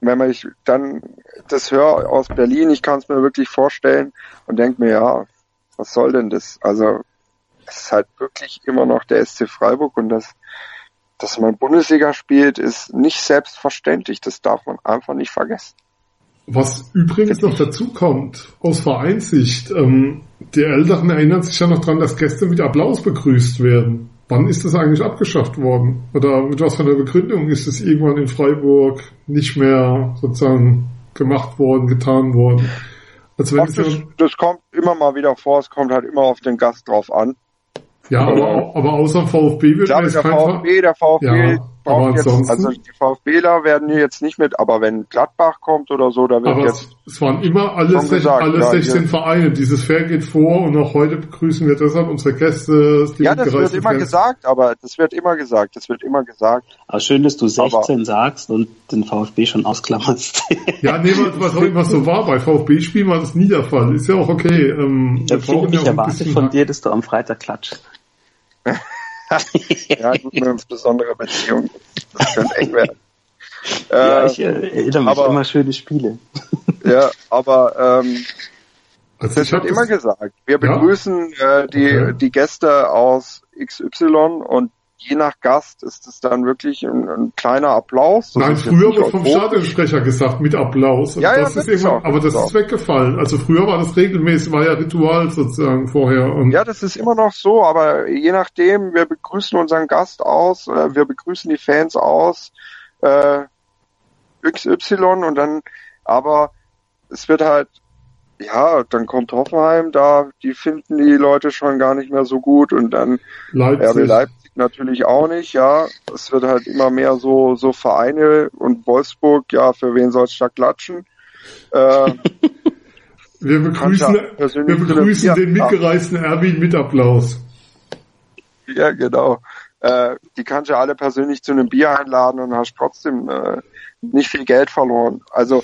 wenn man ich dann das höre aus Berlin, ich kann es mir wirklich vorstellen und denke mir, ja, was soll denn das? Also es ist halt wirklich immer noch der SC Freiburg und das, dass man Bundesliga spielt, ist nicht selbstverständlich. Das darf man einfach nicht vergessen. Was übrigens noch dazu kommt, aus Vereinssicht, ähm, die Älteren erinnern sich ja noch dran, dass Gäste mit Applaus begrüßt werden. Wann ist das eigentlich abgeschafft worden? Oder mit was für einer Begründung ist es irgendwann in Freiburg nicht mehr sozusagen gemacht worden, getan worden? Also wenn Ach, das, das kommt immer mal wieder vor, es kommt halt immer auf den Gast drauf an. Ja, aber, aber außer VfB wird mir der VfB, der VfB ja, braucht jetzt, also die VfBler werden hier jetzt nicht mit, aber wenn Gladbach kommt oder so, da wird aber jetzt. Es waren immer alle, sech, gesagt, alle ja, 16 hier. Vereine. Dieses Fair geht vor und auch heute begrüßen wir deshalb unsere Gäste. ja, das wird immer Fans. gesagt, aber das wird immer gesagt, das wird immer gesagt. Aber schön, dass du 16 aber, sagst und den VfB schon ausklammerst. *laughs* ja, nee, was auch immer so war. Bei VfB-Spielen war das nie der Fall. Ist ja auch okay. Ähm, ja, ich ja erwarte von dir, dass du am Freitag klatscht. *laughs* ja, *laughs* gut, eine besondere Beziehung. Das könnte eng *laughs* werden. ja, ich äh, erinnere mich aber, immer schöne Spiele. ja, *laughs* aber ähm, also das wird immer gesagt. Wir begrüßen ja? äh, die, okay. die Gäste aus XY und je nach Gast ist es dann wirklich ein, ein kleiner Applaus. Das Nein, früher wurde vom Stadionsprecher gesagt mit Applaus. ja, ja, das ist irgendwann, aber das ist weggefallen. Also früher war das regelmäßig, war ja Ritual sozusagen vorher. Und ja, das ist immer noch so, aber je nachdem, wir begrüßen unseren Gast aus, äh, wir begrüßen die Fans aus, äh, XY und dann, aber es wird halt ja, dann kommt Hoffenheim, da, die finden die Leute schon gar nicht mehr so gut und dann Leipzig. RB Leipzig natürlich auch nicht, ja. Es wird halt immer mehr so, so Vereine und Wolfsburg, ja, für wen soll es da klatschen? Äh, *laughs* wir begrüßen, wir begrüßen den mitgereisten Erwin mit Applaus. Ja, genau. Äh, die kannst du alle persönlich zu einem Bier einladen und hast trotzdem äh, nicht viel Geld verloren. Also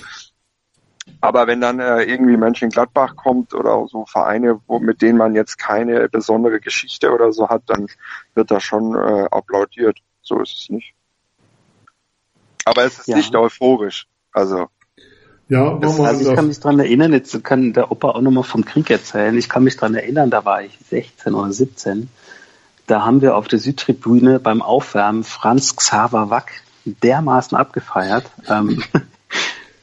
aber wenn dann äh, irgendwie Mönchengladbach kommt oder so Vereine, wo, mit denen man jetzt keine besondere Geschichte oder so hat, dann wird da schon äh, applaudiert. So ist es nicht. Aber es ist ja. nicht euphorisch. Also. Ja, das, also ich kann mich dran erinnern, jetzt kann der Opa auch nochmal vom Krieg erzählen. Ich kann mich dran erinnern, da war ich 16 oder 17. Da haben wir auf der Südtribüne beim Aufwärmen Franz Xaver Wack dermaßen abgefeiert. Ähm, *laughs*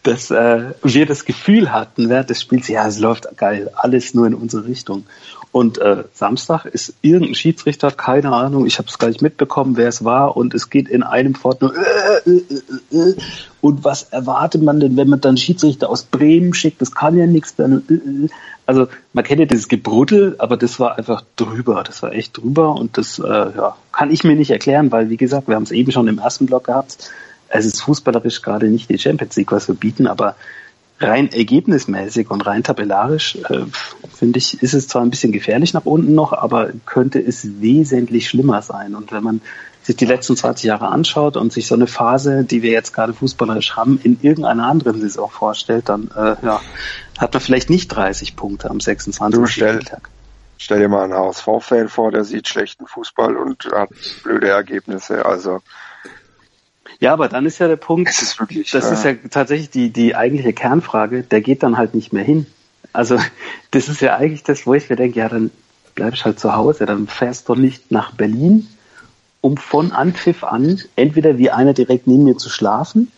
dass äh, wir das Gefühl hatten während des Spiels, ja, es läuft geil, alles nur in unsere Richtung. Und äh, Samstag ist irgendein Schiedsrichter, keine Ahnung, ich habe es gar nicht mitbekommen, wer es war, und es geht in einem fort nur äh, äh, äh, äh, und was erwartet man denn, wenn man dann Schiedsrichter aus Bremen schickt? Das kann ja nichts werden. Äh, äh. Also man kennt ja dieses Gebruddel, aber das war einfach drüber, das war echt drüber und das äh, ja, kann ich mir nicht erklären, weil wie gesagt, wir haben es eben schon im ersten Block gehabt es ist fußballerisch gerade nicht die Champions League, was wir bieten, aber rein ergebnismäßig und rein tabellarisch, äh, finde ich, ist es zwar ein bisschen gefährlich nach unten noch, aber könnte es wesentlich schlimmer sein. Und wenn man sich die letzten 20 Jahre anschaut und sich so eine Phase, die wir jetzt gerade fußballerisch haben, in irgendeiner anderen Saison vorstellt, dann äh, ja, hat man vielleicht nicht 30 Punkte am 26. Du stell, Spieltag. Stell dir mal einen HSV-Fan vor, der sieht schlechten Fußball und hat blöde Ergebnisse. Also ja, aber dann ist ja der Punkt, das ist, wirklich, das ja. ist ja tatsächlich die, die eigentliche Kernfrage, der geht dann halt nicht mehr hin. Also *laughs* das ist ja eigentlich das, wo ich mir denke, ja, dann bleibst halt zu Hause, dann fährst du nicht nach Berlin, um von Anpfiff an entweder wie einer direkt neben mir zu schlafen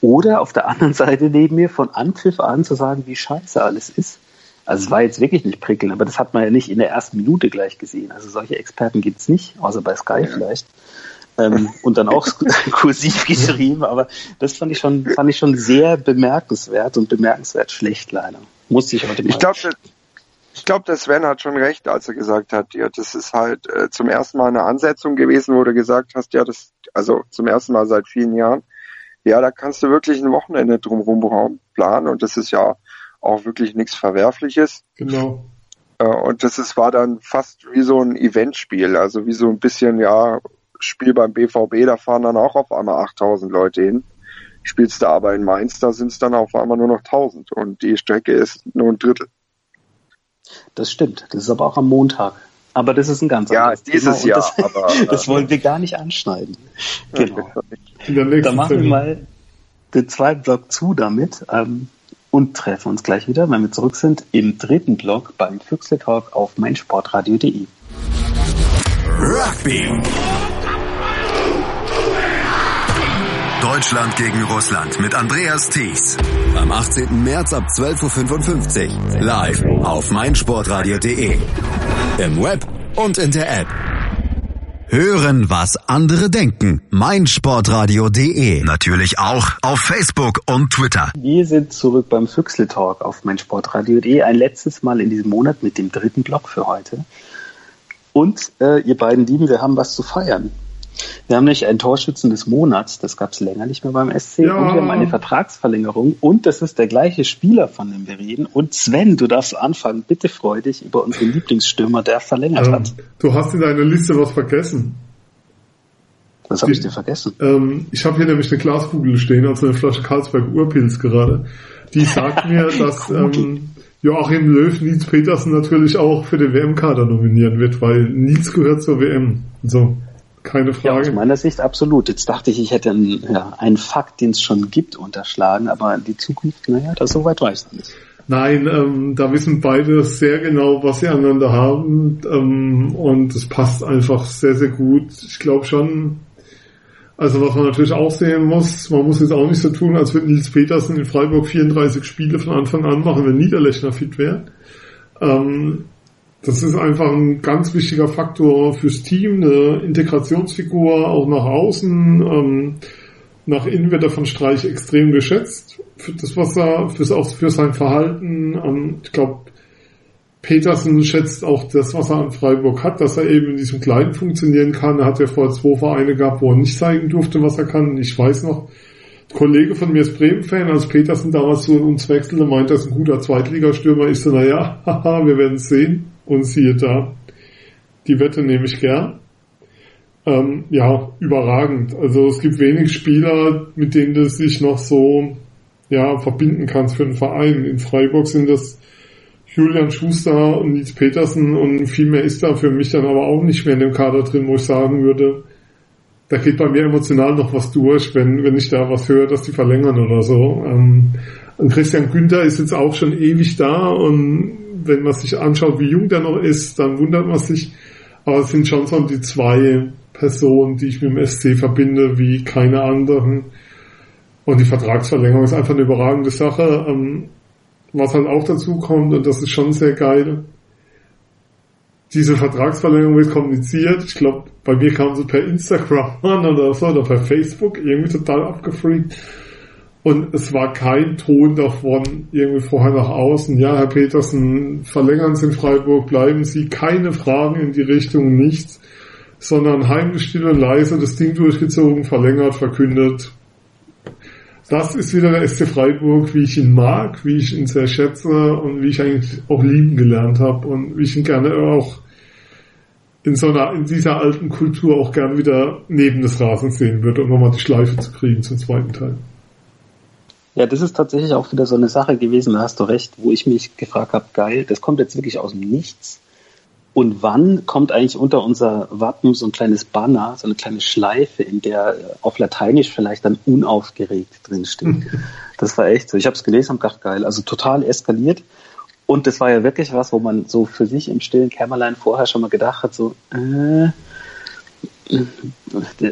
Oder auf der anderen *laughs* Seite neben mir von Anpfiff an zu sagen, wie scheiße alles ist. Also es war jetzt wirklich nicht prickelnd, aber das hat man ja nicht in der ersten Minute gleich gesehen. Also solche Experten gibt es nicht, außer bei Sky ja. vielleicht. Ähm, und dann auch *laughs* kursiv geschrieben, aber das fand ich schon, fand ich schon sehr bemerkenswert und bemerkenswert schlecht leider. Musste ich heute mal. Ich glaube, ich glaube, der Sven hat schon recht, als er gesagt hat, ja, das ist halt äh, zum ersten Mal eine Ansetzung gewesen, wo du gesagt hast, ja, das, also zum ersten Mal seit vielen Jahren, ja, da kannst du wirklich ein Wochenende drumherum planen und das ist ja auch wirklich nichts Verwerfliches. Genau. Äh, und das ist, war dann fast wie so ein Eventspiel, also wie so ein bisschen, ja, Spiel beim BVB, da fahren dann auch auf einmal 8000 Leute hin. Spielst du aber in Mainz, da sind es dann auf einmal nur noch 1000 und die Strecke ist nur ein Drittel. Das stimmt. Das ist aber auch am Montag. Aber das ist ein ganz ja, anderes dieses Thema. Das, Jahr. aber, *laughs* das wollen wir gar nicht anschneiden. Genau. Dann machen wir mal den zweiten Block zu damit. Ähm, und treffen uns gleich wieder, wenn wir zurück sind, im dritten Block beim Füchsle Talk auf meinsportradio.de. Rugby. Deutschland gegen Russland mit Andreas Thies. Am 18. März ab 12.55 Uhr. Live auf meinsportradio.de. Im Web und in der App. Hören, was andere denken. meinsportradio.de. Natürlich auch auf Facebook und Twitter. Wir sind zurück beim Füchsle Talk auf meinsportradio.de. Ein letztes Mal in diesem Monat mit dem dritten Block für heute. Und äh, ihr beiden Lieben, wir haben was zu feiern. Wir haben nicht ein Torschützen des Monats, das gab es länger nicht mehr beim SC. Ja. Und wir haben eine Vertragsverlängerung. Und das ist der gleiche Spieler, von dem wir reden. Und Sven, du darfst anfangen. Bitte freu dich über unseren Lieblingsstürmer, der verlängert ähm, hat. Du hast in deiner Liste was vergessen. Was habe ich dir vergessen? Ähm, ich habe hier nämlich eine Glaskugel stehen, also eine Flasche Karlsberg Urpilz gerade. Die sagt mir, *laughs* dass ähm, Joachim Löw Nils Petersen natürlich auch für den WM-Kader nominieren wird, weil Nils gehört zur WM. So. Keine Frage. Ja, aus meiner Sicht absolut. Jetzt dachte ich, ich hätte einen, ja, einen Fakt, den es schon gibt, unterschlagen, aber die Zukunft, naja, das so weit weiß ich nicht. Nein, ähm, da wissen beide sehr genau, was sie aneinander haben ähm, und es passt einfach sehr, sehr gut. Ich glaube schon, also was man natürlich auch sehen muss, man muss jetzt auch nicht so tun, als würde Nils Petersen in Freiburg 34 Spiele von Anfang an machen, wenn Niederlechner fit wäre. Ähm, das ist einfach ein ganz wichtiger Faktor fürs Team, eine Integrationsfigur auch nach außen. Ähm, nach innen wird er von Streich extrem geschätzt. Für das, was er, fürs, auch für sein Verhalten. Ähm, ich glaube, Petersen schätzt auch das, was er an Freiburg hat, dass er eben in diesem Kleinen funktionieren kann. Er hat ja vorher zwei Vereine gehabt, wo er nicht zeigen durfte, was er kann. Ich weiß noch, ein Kollege von mir ist Bremen-Fan, als Petersen damals zu uns wechselte, meint, er ist ein guter Zweitligastürmer. Ich so, naja, haha, wir werden es sehen. Und siehe da, die Wette nehme ich gern. Ähm, ja, überragend. Also es gibt wenig Spieler, mit denen du sich noch so ja, verbinden kannst für einen Verein. In Freiburg sind das Julian Schuster und Nils Petersen und viel mehr ist da für mich dann aber auch nicht mehr in dem Kader drin, wo ich sagen würde, da geht bei mir emotional noch was durch, wenn, wenn ich da was höre, dass die verlängern oder so. Ähm, und Christian Günther ist jetzt auch schon ewig da und wenn man sich anschaut, wie jung der noch ist, dann wundert man sich. Aber es sind schon so die zwei Personen, die ich mit dem SC verbinde, wie keine anderen. Und die Vertragsverlängerung ist einfach eine überragende Sache. Ähm, was halt auch dazu kommt, und das ist schon sehr geil, diese Vertragsverlängerung wird kommuniziert. Ich glaube, bei mir kam sie per Instagram an oder so, oder per Facebook, irgendwie total abgefreakt. Und es war kein Ton davon irgendwie vorher nach außen. Ja, Herr Petersen, verlängern Sie in Freiburg, bleiben Sie. Keine Fragen in die Richtung, nichts. Sondern heimlich still und leise das Ding durchgezogen, verlängert, verkündet. Das ist wieder der SC Freiburg, wie ich ihn mag, wie ich ihn sehr schätze und wie ich eigentlich auch lieben gelernt habe und wie ich ihn gerne auch in so einer, in dieser alten Kultur auch gerne wieder neben des Rasens sehen würde, um nochmal die Schleife zu kriegen zum zweiten Teil. Ja, das ist tatsächlich auch wieder so eine Sache gewesen, da hast du recht, wo ich mich gefragt habe, geil, das kommt jetzt wirklich aus dem Nichts. Und wann kommt eigentlich unter unser Wappen so ein kleines Banner, so eine kleine Schleife, in der auf Lateinisch vielleicht dann unaufgeregt drinsteht? das war echt so. Ich habe es gelesen und gedacht, geil. Also total eskaliert. Und das war ja wirklich was, wo man so für sich im stillen Kämmerlein vorher schon mal gedacht hat, so, äh,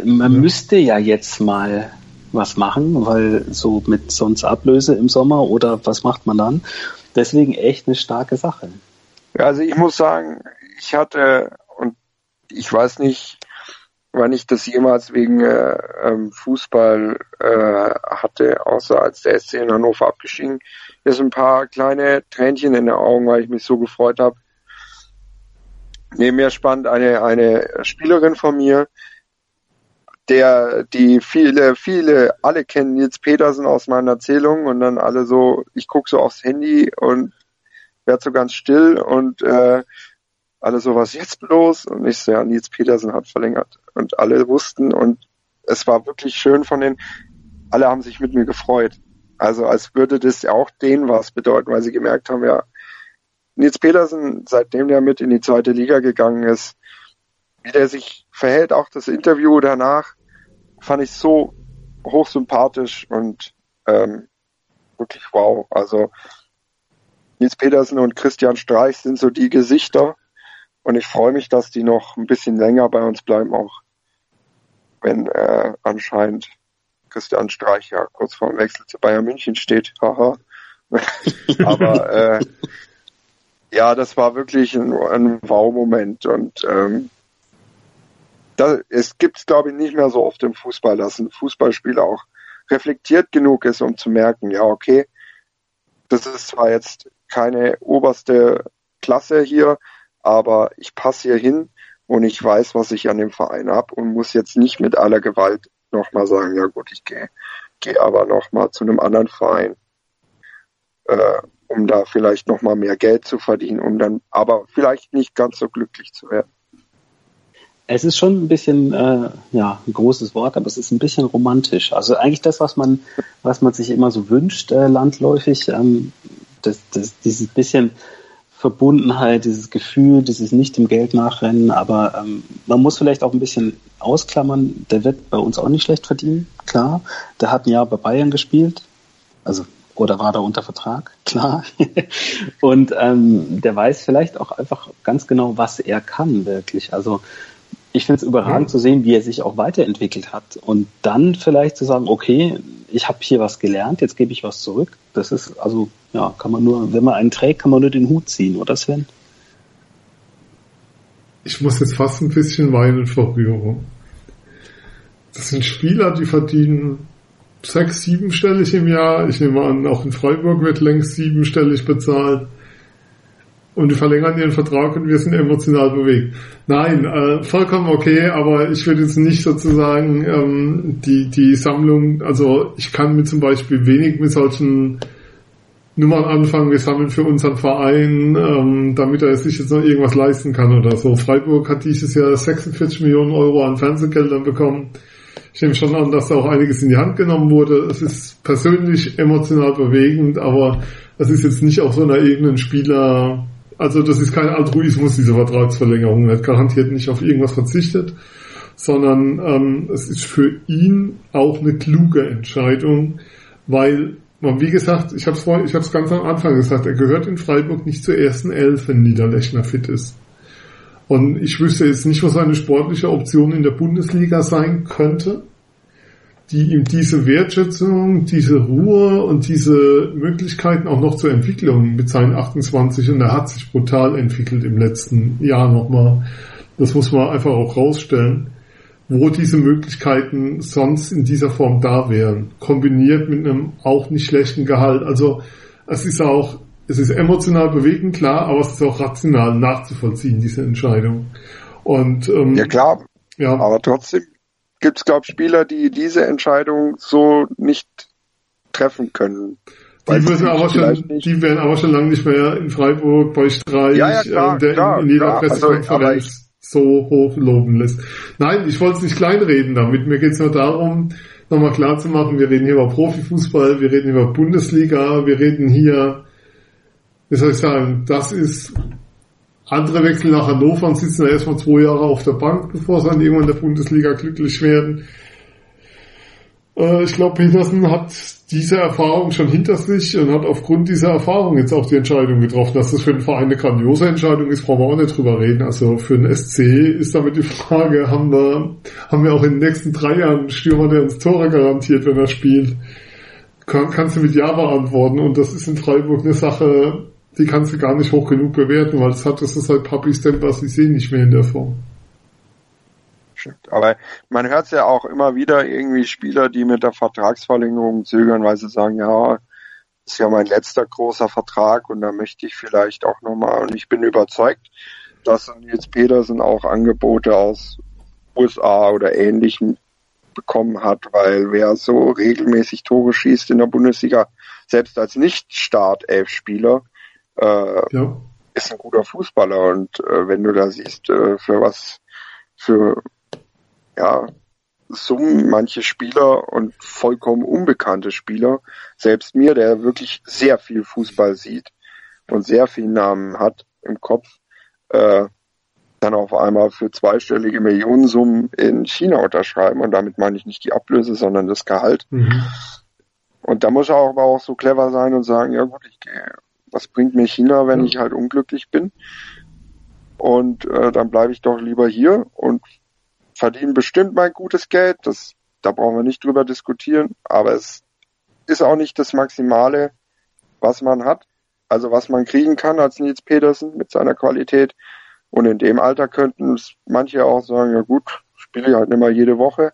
man müsste ja jetzt mal was machen, weil so mit sonst Ablöse im Sommer oder was macht man dann? Deswegen echt eine starke Sache. Also ich muss sagen, ich hatte und ich weiß nicht, wann ich das jemals wegen äh, ähm, Fußball äh, hatte, außer als der SC in Hannover abgestiegen ist, ein paar kleine Tränchen in den Augen, weil ich mich so gefreut habe. Neben mir spannt eine, eine Spielerin von mir, der, die viele, viele, alle kennen Nils Petersen aus meinen Erzählungen und dann alle so, ich gucke so aufs Handy und werd so ganz still und äh, alle so, was jetzt bloß? Und ich so, ja, Nils Petersen hat verlängert. Und alle wussten und es war wirklich schön von den, alle haben sich mit mir gefreut. Also als würde das ja auch denen was bedeuten, weil sie gemerkt haben, ja, Nils Petersen, seitdem der mit in die zweite Liga gegangen ist, wie der sich verhält, auch das Interview danach, fand ich so hochsympathisch und ähm, wirklich wow. Also Nils Petersen und Christian Streich sind so die Gesichter und ich freue mich, dass die noch ein bisschen länger bei uns bleiben, auch wenn äh, anscheinend Christian Streich ja kurz vor dem Wechsel zu Bayern München steht. Haha. *laughs* Aber äh, ja, das war wirklich ein, ein Wow-Moment und ähm, da, es gibt es, glaube ich, nicht mehr so oft im Fußball, dass ein Fußballspieler auch reflektiert genug ist, um zu merken, ja, okay, das ist zwar jetzt keine oberste Klasse hier, aber ich passe hier hin und ich weiß, was ich an dem Verein habe und muss jetzt nicht mit aller Gewalt nochmal sagen, ja gut, ich gehe geh aber nochmal zu einem anderen Verein, äh, um da vielleicht nochmal mehr Geld zu verdienen, um dann aber vielleicht nicht ganz so glücklich zu werden. Es ist schon ein bisschen, äh, ja, ein großes Wort, aber es ist ein bisschen romantisch. Also eigentlich das, was man, was man sich immer so wünscht, äh, landläufig, ähm, das, das, dieses bisschen Verbundenheit, dieses Gefühl, dieses nicht dem Geld nachrennen, aber ähm, man muss vielleicht auch ein bisschen ausklammern, der wird bei uns auch nicht schlecht verdienen, klar. Der hat ein Jahr bei Bayern gespielt, also oder war da unter Vertrag, *laughs* klar. Und ähm, der weiß vielleicht auch einfach ganz genau, was er kann, wirklich. Also ich finde es überragend mhm. zu sehen, wie er sich auch weiterentwickelt hat. Und dann vielleicht zu sagen, okay, ich habe hier was gelernt, jetzt gebe ich was zurück. Das ist, also, ja, kann man nur, wenn man einen trägt, kann man nur den Hut ziehen, oder Sven? Ich muss jetzt fast ein bisschen weinen vor Rührung. Das sind Spieler, die verdienen sechs, siebenstellig im Jahr. Ich nehme an, auch in Freiburg wird längst siebenstellig bezahlt und die verlängern ihren Vertrag und wir sind emotional bewegt. Nein, äh, vollkommen okay, aber ich würde jetzt nicht sozusagen ähm, die, die Sammlung, also ich kann mit zum Beispiel wenig mit solchen Nummern anfangen, wir sammeln für unseren Verein, ähm, damit er sich jetzt noch irgendwas leisten kann oder so. Freiburg hat dieses Jahr 46 Millionen Euro an Fernsehgeldern bekommen. Ich nehme schon an, dass da auch einiges in die Hand genommen wurde. Es ist persönlich emotional bewegend, aber es ist jetzt nicht auf so einer Ebene ein Spieler, also das ist kein Altruismus, diese Vertragsverlängerung. Er hat garantiert nicht auf irgendwas verzichtet, sondern ähm, es ist für ihn auch eine kluge Entscheidung, weil man, wie gesagt, ich habe es ich hab's ganz am Anfang gesagt, er gehört in Freiburg nicht zur ersten Elf, wenn Niederlechner fit ist. Und ich wüsste jetzt nicht, was eine sportliche Option in der Bundesliga sein könnte die ihm diese Wertschätzung, diese Ruhe und diese Möglichkeiten auch noch zur Entwicklung mit seinen 28 und er hat sich brutal entwickelt im letzten Jahr nochmal. Das muss man einfach auch rausstellen, wo diese Möglichkeiten sonst in dieser Form da wären, kombiniert mit einem auch nicht schlechten Gehalt. Also es ist auch, es ist emotional bewegend, klar, aber es ist auch rational nachzuvollziehen, diese Entscheidung. Und ähm, ja klar, ja. aber trotzdem gibt es, glaube ich, Spieler, die diese Entscheidung so nicht treffen können. Die, müssen aber schon, die werden aber schon lange nicht mehr in Freiburg bei Streich, ja, ja, klar, äh, der klar, in, in jeder klar. Pressekonferenz also, so hoch loben lässt. Nein, ich wollte es nicht kleinreden damit. Mir geht es nur darum, nochmal klar zu machen, wir reden hier über Profifußball, wir reden über Bundesliga, wir reden hier, wie soll ich sagen, das ist andere wechseln nach Hannover und sitzen da erstmal zwei Jahre auf der Bank, bevor sie dann irgendwann in der Bundesliga glücklich werden. Äh, ich glaube, Petersen hat diese Erfahrung schon hinter sich und hat aufgrund dieser Erfahrung jetzt auch die Entscheidung getroffen, dass das für den Verein eine grandiose Entscheidung ist, brauchen wir auch nicht drüber reden. Also für den SC ist damit die Frage, haben wir, haben wir auch in den nächsten drei Jahren einen Stürmer, der uns Tore garantiert, wenn er spielt? Kann, kannst du mit Ja beantworten und das ist in Freiburg eine Sache, die kannst du gar nicht hoch genug bewerten, weil das hat das ist halt Papi Stempers, ich sehe nicht mehr in der Form. Stimmt. Aber man hört es ja auch immer wieder irgendwie Spieler, die mit der Vertragsverlängerung zögern, weil sie sagen, ja, ist ja mein letzter großer Vertrag und da möchte ich vielleicht auch nochmal und ich bin überzeugt, dass Nils Petersen auch Angebote aus USA oder ähnlichem bekommen hat, weil wer so regelmäßig Tore schießt in der Bundesliga, selbst als Nicht-Start-Elf-Spieler, äh, ja. ist ein guter Fußballer und äh, wenn du da siehst, äh, für was für ja, Summen manche Spieler und vollkommen unbekannte Spieler, selbst mir, der wirklich sehr viel Fußball sieht und sehr viel Namen hat im Kopf, äh, dann auf einmal für zweistellige Millionensummen in China unterschreiben und damit meine ich nicht die Ablöse, sondern das Gehalt. Mhm. Und da muss er auch, aber auch so clever sein und sagen, ja gut, ich gehe, was bringt mir China, wenn ich halt unglücklich bin? Und äh, dann bleibe ich doch lieber hier und verdiene bestimmt mein gutes Geld. Das, da brauchen wir nicht drüber diskutieren. Aber es ist auch nicht das Maximale, was man hat. Also was man kriegen kann als Nils Petersen mit seiner Qualität. Und in dem Alter könnten es manche auch sagen, ja gut, spiele ich halt nicht mehr jede Woche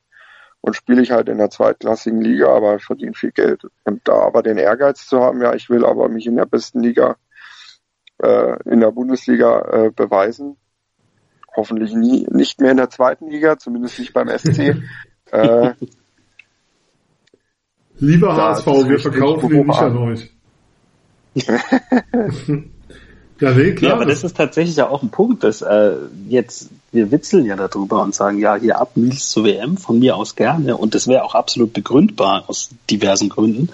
und spiele ich halt in der zweitklassigen Liga, aber verdiene viel Geld. Und da aber den Ehrgeiz zu haben, ja, ich will aber mich in der besten Liga, äh, in der Bundesliga äh, beweisen, hoffentlich nie, nicht mehr in der zweiten Liga, zumindest nicht beim SC. *laughs* äh, Lieber HSV, wir verkaufen ihn nicht an euch. *laughs* *laughs* Ja, nee, klar. Ja, aber das ist tatsächlich ja auch ein Punkt, dass äh, jetzt, wir witzeln ja darüber und sagen, ja, hier ab Nils zur WM, von mir aus gerne. Und das wäre auch absolut begründbar aus diversen Gründen.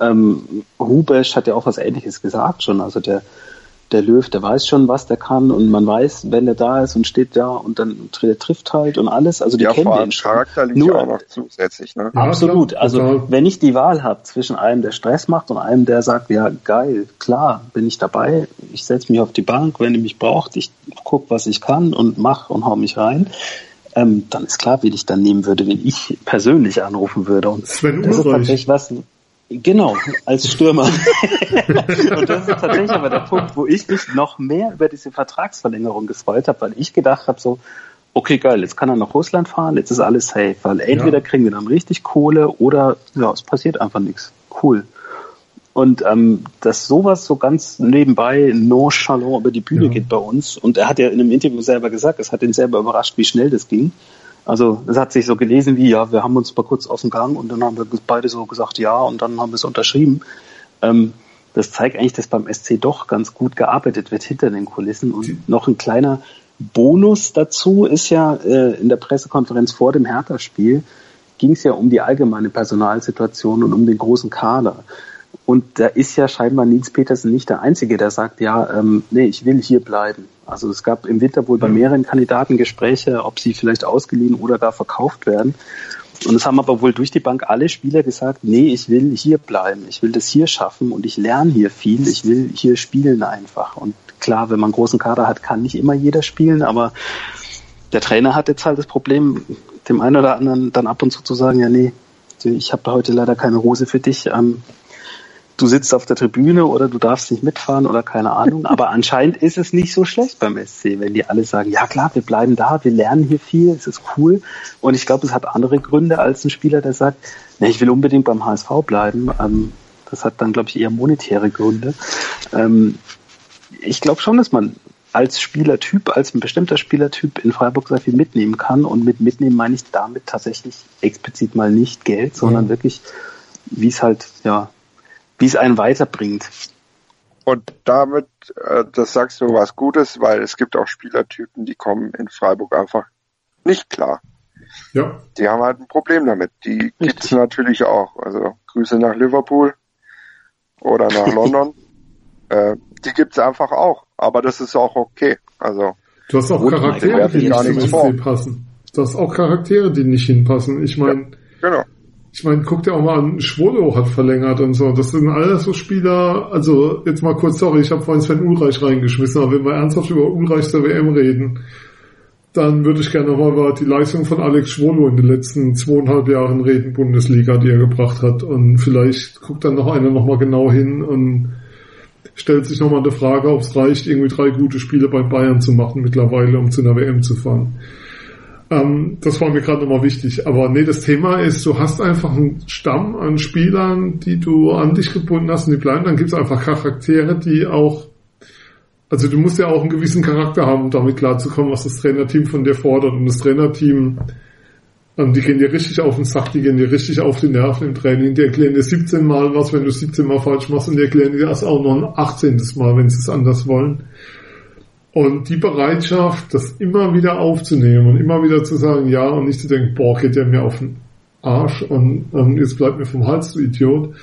Ähm, Hubesch hat ja auch was ähnliches gesagt schon. Also der der Löw, der weiß schon, was der kann und man weiß, wenn er da ist und steht da und dann der trifft halt und alles. Also die ja, kennen den schon. Charakterlich Nur auch noch zusätzlich. Ne? Absolut. Also wenn ich die Wahl habe zwischen einem, der Stress macht und einem, der sagt, ja geil, klar, bin ich dabei. Ich setze mich auf die Bank, wenn ihr mich braucht. Ich guck, was ich kann und mach und hau mich rein. Ähm, dann ist klar, wie ich dann nehmen würde, wenn ich persönlich anrufen würde. Und Sven das ist tatsächlich was, Genau, als Stürmer. *laughs* und das ist tatsächlich aber der Punkt, wo ich mich noch mehr über diese Vertragsverlängerung gefreut habe, weil ich gedacht habe so, okay, geil, jetzt kann er nach Russland fahren, jetzt ist alles safe, weil entweder ja. kriegen wir dann richtig Kohle oder ja, es passiert einfach nichts. Cool. Und ähm, dass sowas so ganz nebenbei nonchalant über die Bühne ja. geht bei uns. Und er hat ja in einem Interview selber gesagt, es hat ihn selber überrascht, wie schnell das ging. Also es hat sich so gelesen wie, ja, wir haben uns mal kurz aus dem Gang und dann haben wir beide so gesagt, ja, und dann haben wir es unterschrieben. Ähm, das zeigt eigentlich, dass beim SC doch ganz gut gearbeitet wird hinter den Kulissen. Und noch ein kleiner Bonus dazu ist ja äh, in der Pressekonferenz vor dem Hertha-Spiel ging es ja um die allgemeine Personalsituation und um den großen Kader. Und da ist ja scheinbar Nils Petersen nicht der Einzige, der sagt, ja, ähm, nee, ich will hier bleiben. Also es gab im Winter wohl bei mehreren Kandidaten Gespräche, ob sie vielleicht ausgeliehen oder gar verkauft werden. Und es haben aber wohl durch die Bank alle Spieler gesagt, nee, ich will hier bleiben, ich will das hier schaffen und ich lerne hier viel, ich will hier spielen einfach. Und klar, wenn man einen großen Kader hat, kann nicht immer jeder spielen, aber der Trainer hat jetzt halt das Problem, dem einen oder anderen dann ab und zu zu sagen, ja, nee, ich habe heute leider keine Rose für dich, ähm, du sitzt auf der Tribüne oder du darfst nicht mitfahren oder keine Ahnung. *laughs* Aber anscheinend ist es nicht so schlecht beim SC, wenn die alle sagen, ja klar, wir bleiben da, wir lernen hier viel, es ist cool. Und ich glaube, es hat andere Gründe als ein Spieler, der sagt, nee, ich will unbedingt beim HSV bleiben. Ähm, das hat dann, glaube ich, eher monetäre Gründe. Ähm, ich glaube schon, dass man als Spielertyp, als ein bestimmter Spielertyp in Freiburg sehr viel mitnehmen kann. Und mit mitnehmen meine ich damit tatsächlich explizit mal nicht Geld, sondern mhm. wirklich, wie es halt, ja, wie es einen weiterbringt. Und damit, äh, das sagst du was Gutes, weil es gibt auch Spielertypen, die kommen in Freiburg einfach nicht klar. Ja. Die haben halt ein Problem damit. Die gibt es natürlich auch. Also Grüße nach Liverpool oder nach *laughs* London. äh, die gibt es einfach auch. Aber das ist auch okay. Also du hast auch Charaktere, die nicht zum SC passen. Du hast auch Charaktere, die nicht hinpassen. Ich meine, ja, genau. Ich meine, guck dir auch mal an, Schwolo hat verlängert und so. Das sind alles so Spieler, also jetzt mal kurz, sorry, ich habe vorhin Sven Ulreich reingeschmissen, aber wenn wir ernsthaft über Ulreich zur WM reden, dann würde ich gerne nochmal über die Leistung von Alex Schwolo in den letzten zweieinhalb Jahren reden, Bundesliga, die er gebracht hat. Und vielleicht guckt dann noch einer nochmal genau hin und stellt sich nochmal eine Frage, ob es reicht, irgendwie drei gute Spiele bei Bayern zu machen mittlerweile, um zu einer WM zu fahren. Ähm, das war mir gerade nochmal wichtig. Aber nee, das Thema ist, du hast einfach einen Stamm an Spielern, die du an dich gebunden hast und die bleiben. Dann gibt es einfach Charaktere, die auch also du musst ja auch einen gewissen Charakter haben, um damit klarzukommen, was das Trainerteam von dir fordert. Und das Trainerteam, ähm, die gehen dir richtig auf den Sack, die gehen dir richtig auf die Nerven im Training. Die erklären dir 17 Mal was, wenn du 17 Mal falsch machst und die erklären dir das auch noch ein 18. Mal, wenn sie es anders wollen. Und die Bereitschaft, das immer wieder aufzunehmen und immer wieder zu sagen, ja, und nicht zu denken, boah, geht der mir auf den Arsch und ähm, jetzt bleibt mir vom Hals, du Idiot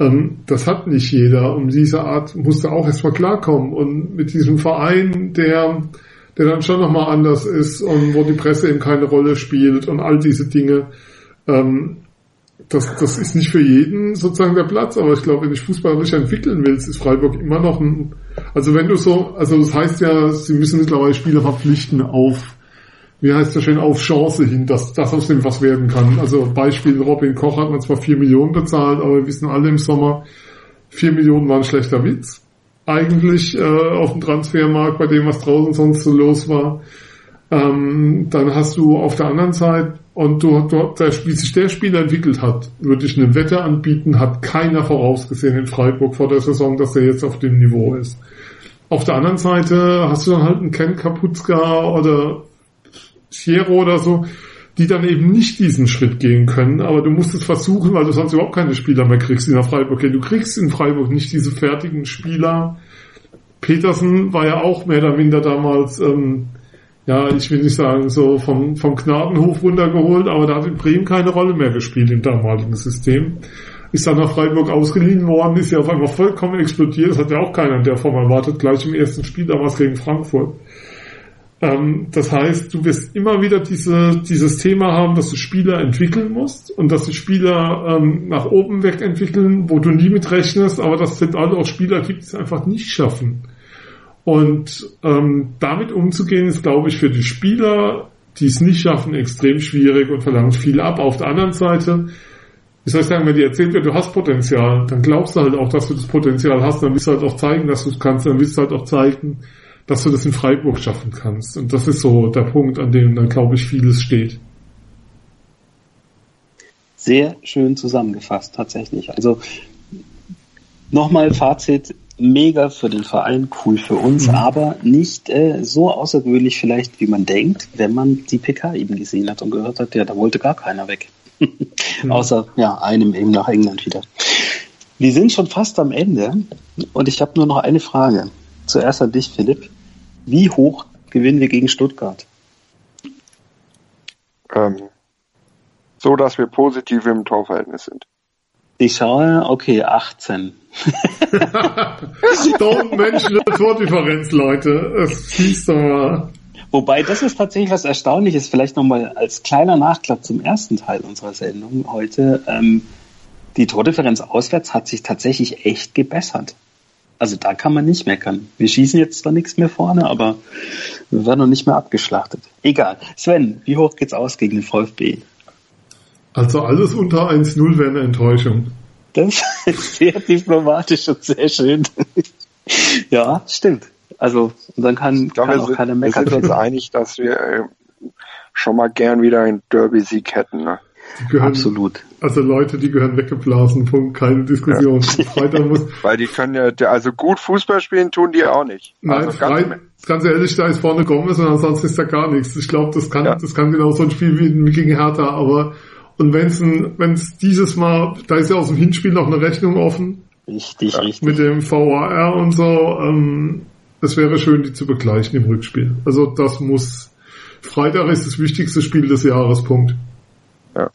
ähm, das hat nicht jeder. Um diese Art musste auch erstmal klarkommen. Und mit diesem Verein, der, der dann schon nochmal anders ist und wo die Presse eben keine Rolle spielt und all diese Dinge, ähm, das, das ist nicht für jeden sozusagen der Platz, aber ich glaube, wenn ich fußballerisch entwickeln willst, ist Freiburg immer noch ein, also wenn du so, also das heißt ja, sie müssen mittlerweile Spieler verpflichten auf wie heißt das schön, auf Chance hin, dass das aus dem was werden kann. Also Beispiel Robin Koch hat man zwar vier Millionen bezahlt, aber wir wissen alle im Sommer, vier Millionen war ein schlechter Witz. Eigentlich äh, auf dem Transfermarkt, bei dem was draußen sonst so los war. Ähm, dann hast du auf der anderen Seite, und du, wie sich der Spieler entwickelt hat, würde ich eine Wette anbieten, hat keiner vorausgesehen in Freiburg vor der Saison, dass er jetzt auf dem Niveau ist. Auf der anderen Seite hast du dann halt einen Ken Kapuzka oder Sierra oder so, die dann eben nicht diesen Schritt gehen können, aber du musst es versuchen, weil du sonst überhaupt keine Spieler mehr kriegst in der Freiburg. Du kriegst in Freiburg nicht diese fertigen Spieler. Petersen war ja auch mehr oder minder damals, ähm, ja, ich will nicht sagen, so vom, vom Gnadenhof runtergeholt, aber da hat in Bremen keine Rolle mehr gespielt im damaligen System. Ist dann nach Freiburg ausgeliehen worden, ist ja auf einmal vollkommen explodiert, das hat ja auch keiner in der Form erwartet, gleich im ersten Spiel damals gegen Frankfurt. Ähm, das heißt, du wirst immer wieder diese, dieses Thema haben, dass du Spieler entwickeln musst und dass die Spieler ähm, nach oben weg entwickeln, wo du nie mit rechnest, aber dass es auch Spieler gibt, die es einfach nicht schaffen. Und ähm, damit umzugehen, ist, glaube ich, für die Spieler, die es nicht schaffen, extrem schwierig und verlangt viel ab. Auf der anderen Seite, wie soll ich sagen, wenn dir erzählt wird, du hast Potenzial, dann glaubst du halt auch, dass du das Potenzial hast, dann willst du halt auch zeigen, dass du es kannst, dann willst du halt auch zeigen, dass du das in Freiburg schaffen kannst. Und das ist so der Punkt, an dem dann, glaube ich, vieles steht. Sehr schön zusammengefasst, tatsächlich. Also nochmal Fazit, mega für den Verein, cool für uns, mhm. aber nicht äh, so außergewöhnlich vielleicht, wie man denkt, wenn man die PK eben gesehen hat und gehört hat, ja, da wollte gar keiner weg. *laughs* mhm. Außer ja, einem eben nach England wieder. Wir sind schon fast am Ende und ich habe nur noch eine Frage. Zuerst an dich, Philipp. Wie hoch gewinnen wir gegen Stuttgart? Ähm, so, dass wir positiv im Torverhältnis sind. Ich schaue, okay, 18. *laughs* Don't mention the Tordifferenz, Leute. Es hieß doch mal. Wobei, das ist tatsächlich was Erstaunliches, vielleicht nochmal als kleiner Nachklapp zum ersten Teil unserer Sendung heute. Ähm, die Tordifferenz auswärts hat sich tatsächlich echt gebessert. Also da kann man nicht meckern. Wir schießen jetzt zwar nichts mehr vorne, aber wir werden noch nicht mehr abgeschlachtet. Egal. Sven, wie hoch geht's aus gegen den VfB? Also alles unter 1-0 wäre eine Enttäuschung. Das *laughs* ist sehr diplomatisch und sehr schön. *laughs* ja, stimmt. Also, und dann kann, ich glaube, kann auch keiner meckern. Wir sind uns einig, dass wir äh, schon mal gern wieder einen Derby-Sieg hätten. Ne? Gehören, Absolut. Also Leute, die gehören weggeblasen, Punkt, keine Diskussion. Ja. *laughs* muss. Weil die können ja, also gut Fußball spielen tun die auch nicht. Nein, also ganz, frei, ganz, ehrlich, da ist vorne Gomez und ansonsten ist da gar nichts. Ich glaube, das kann, ja. das kann genau so ein Spiel wie gegen Hertha, aber und wenn es wenn es dieses Mal, da ist ja aus dem Hinspiel noch eine Rechnung offen. Richtig, ja, richtig. Mit dem VAR und so, ähm, es wäre schön, die zu begleichen im Rückspiel. Also das muss, Freitag ist das wichtigste Spiel des Jahres, Punkt. Ja.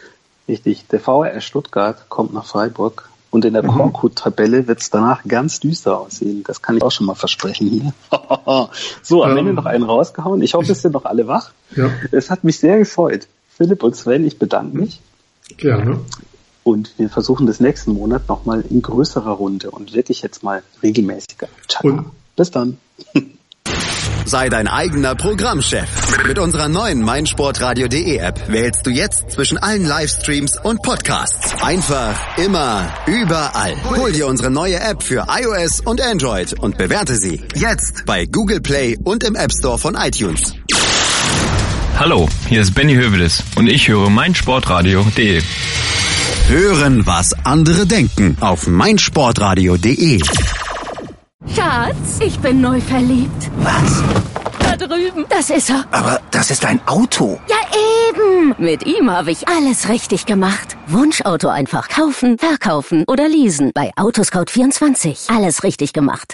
Richtig. Der VRR Stuttgart kommt nach Freiburg und in der mhm. Korkut-Tabelle wird es danach ganz düster aussehen. Das kann ich auch schon mal versprechen hier. *laughs* so, am ähm, Ende noch einen rausgehauen. Ich hoffe, es sind noch alle wach. Ja. Es hat mich sehr gefreut. Philipp und Sven, ich bedanke mich. Gerne. Und wir versuchen das nächsten Monat nochmal in größerer Runde und wirklich jetzt mal regelmäßiger. Ciao. Und Bis dann. *laughs* Sei dein eigener Programmchef. Mit unserer neuen meinsportradio.de App wählst du jetzt zwischen allen Livestreams und Podcasts. Einfach, immer, überall. Hol dir unsere neue App für iOS und Android und bewerte sie jetzt bei Google Play und im App Store von iTunes. Hallo, hier ist Benny Hövedes und ich höre meinsportradio.de. Hören, was andere denken auf meinsportradio.de. Schatz, ich bin neu verliebt. Was? Da drüben. Das ist er. Aber das ist ein Auto. Ja, eben. Mit ihm habe ich alles richtig gemacht. Wunschauto einfach kaufen, verkaufen oder leasen. Bei Autoscout24. Alles richtig gemacht.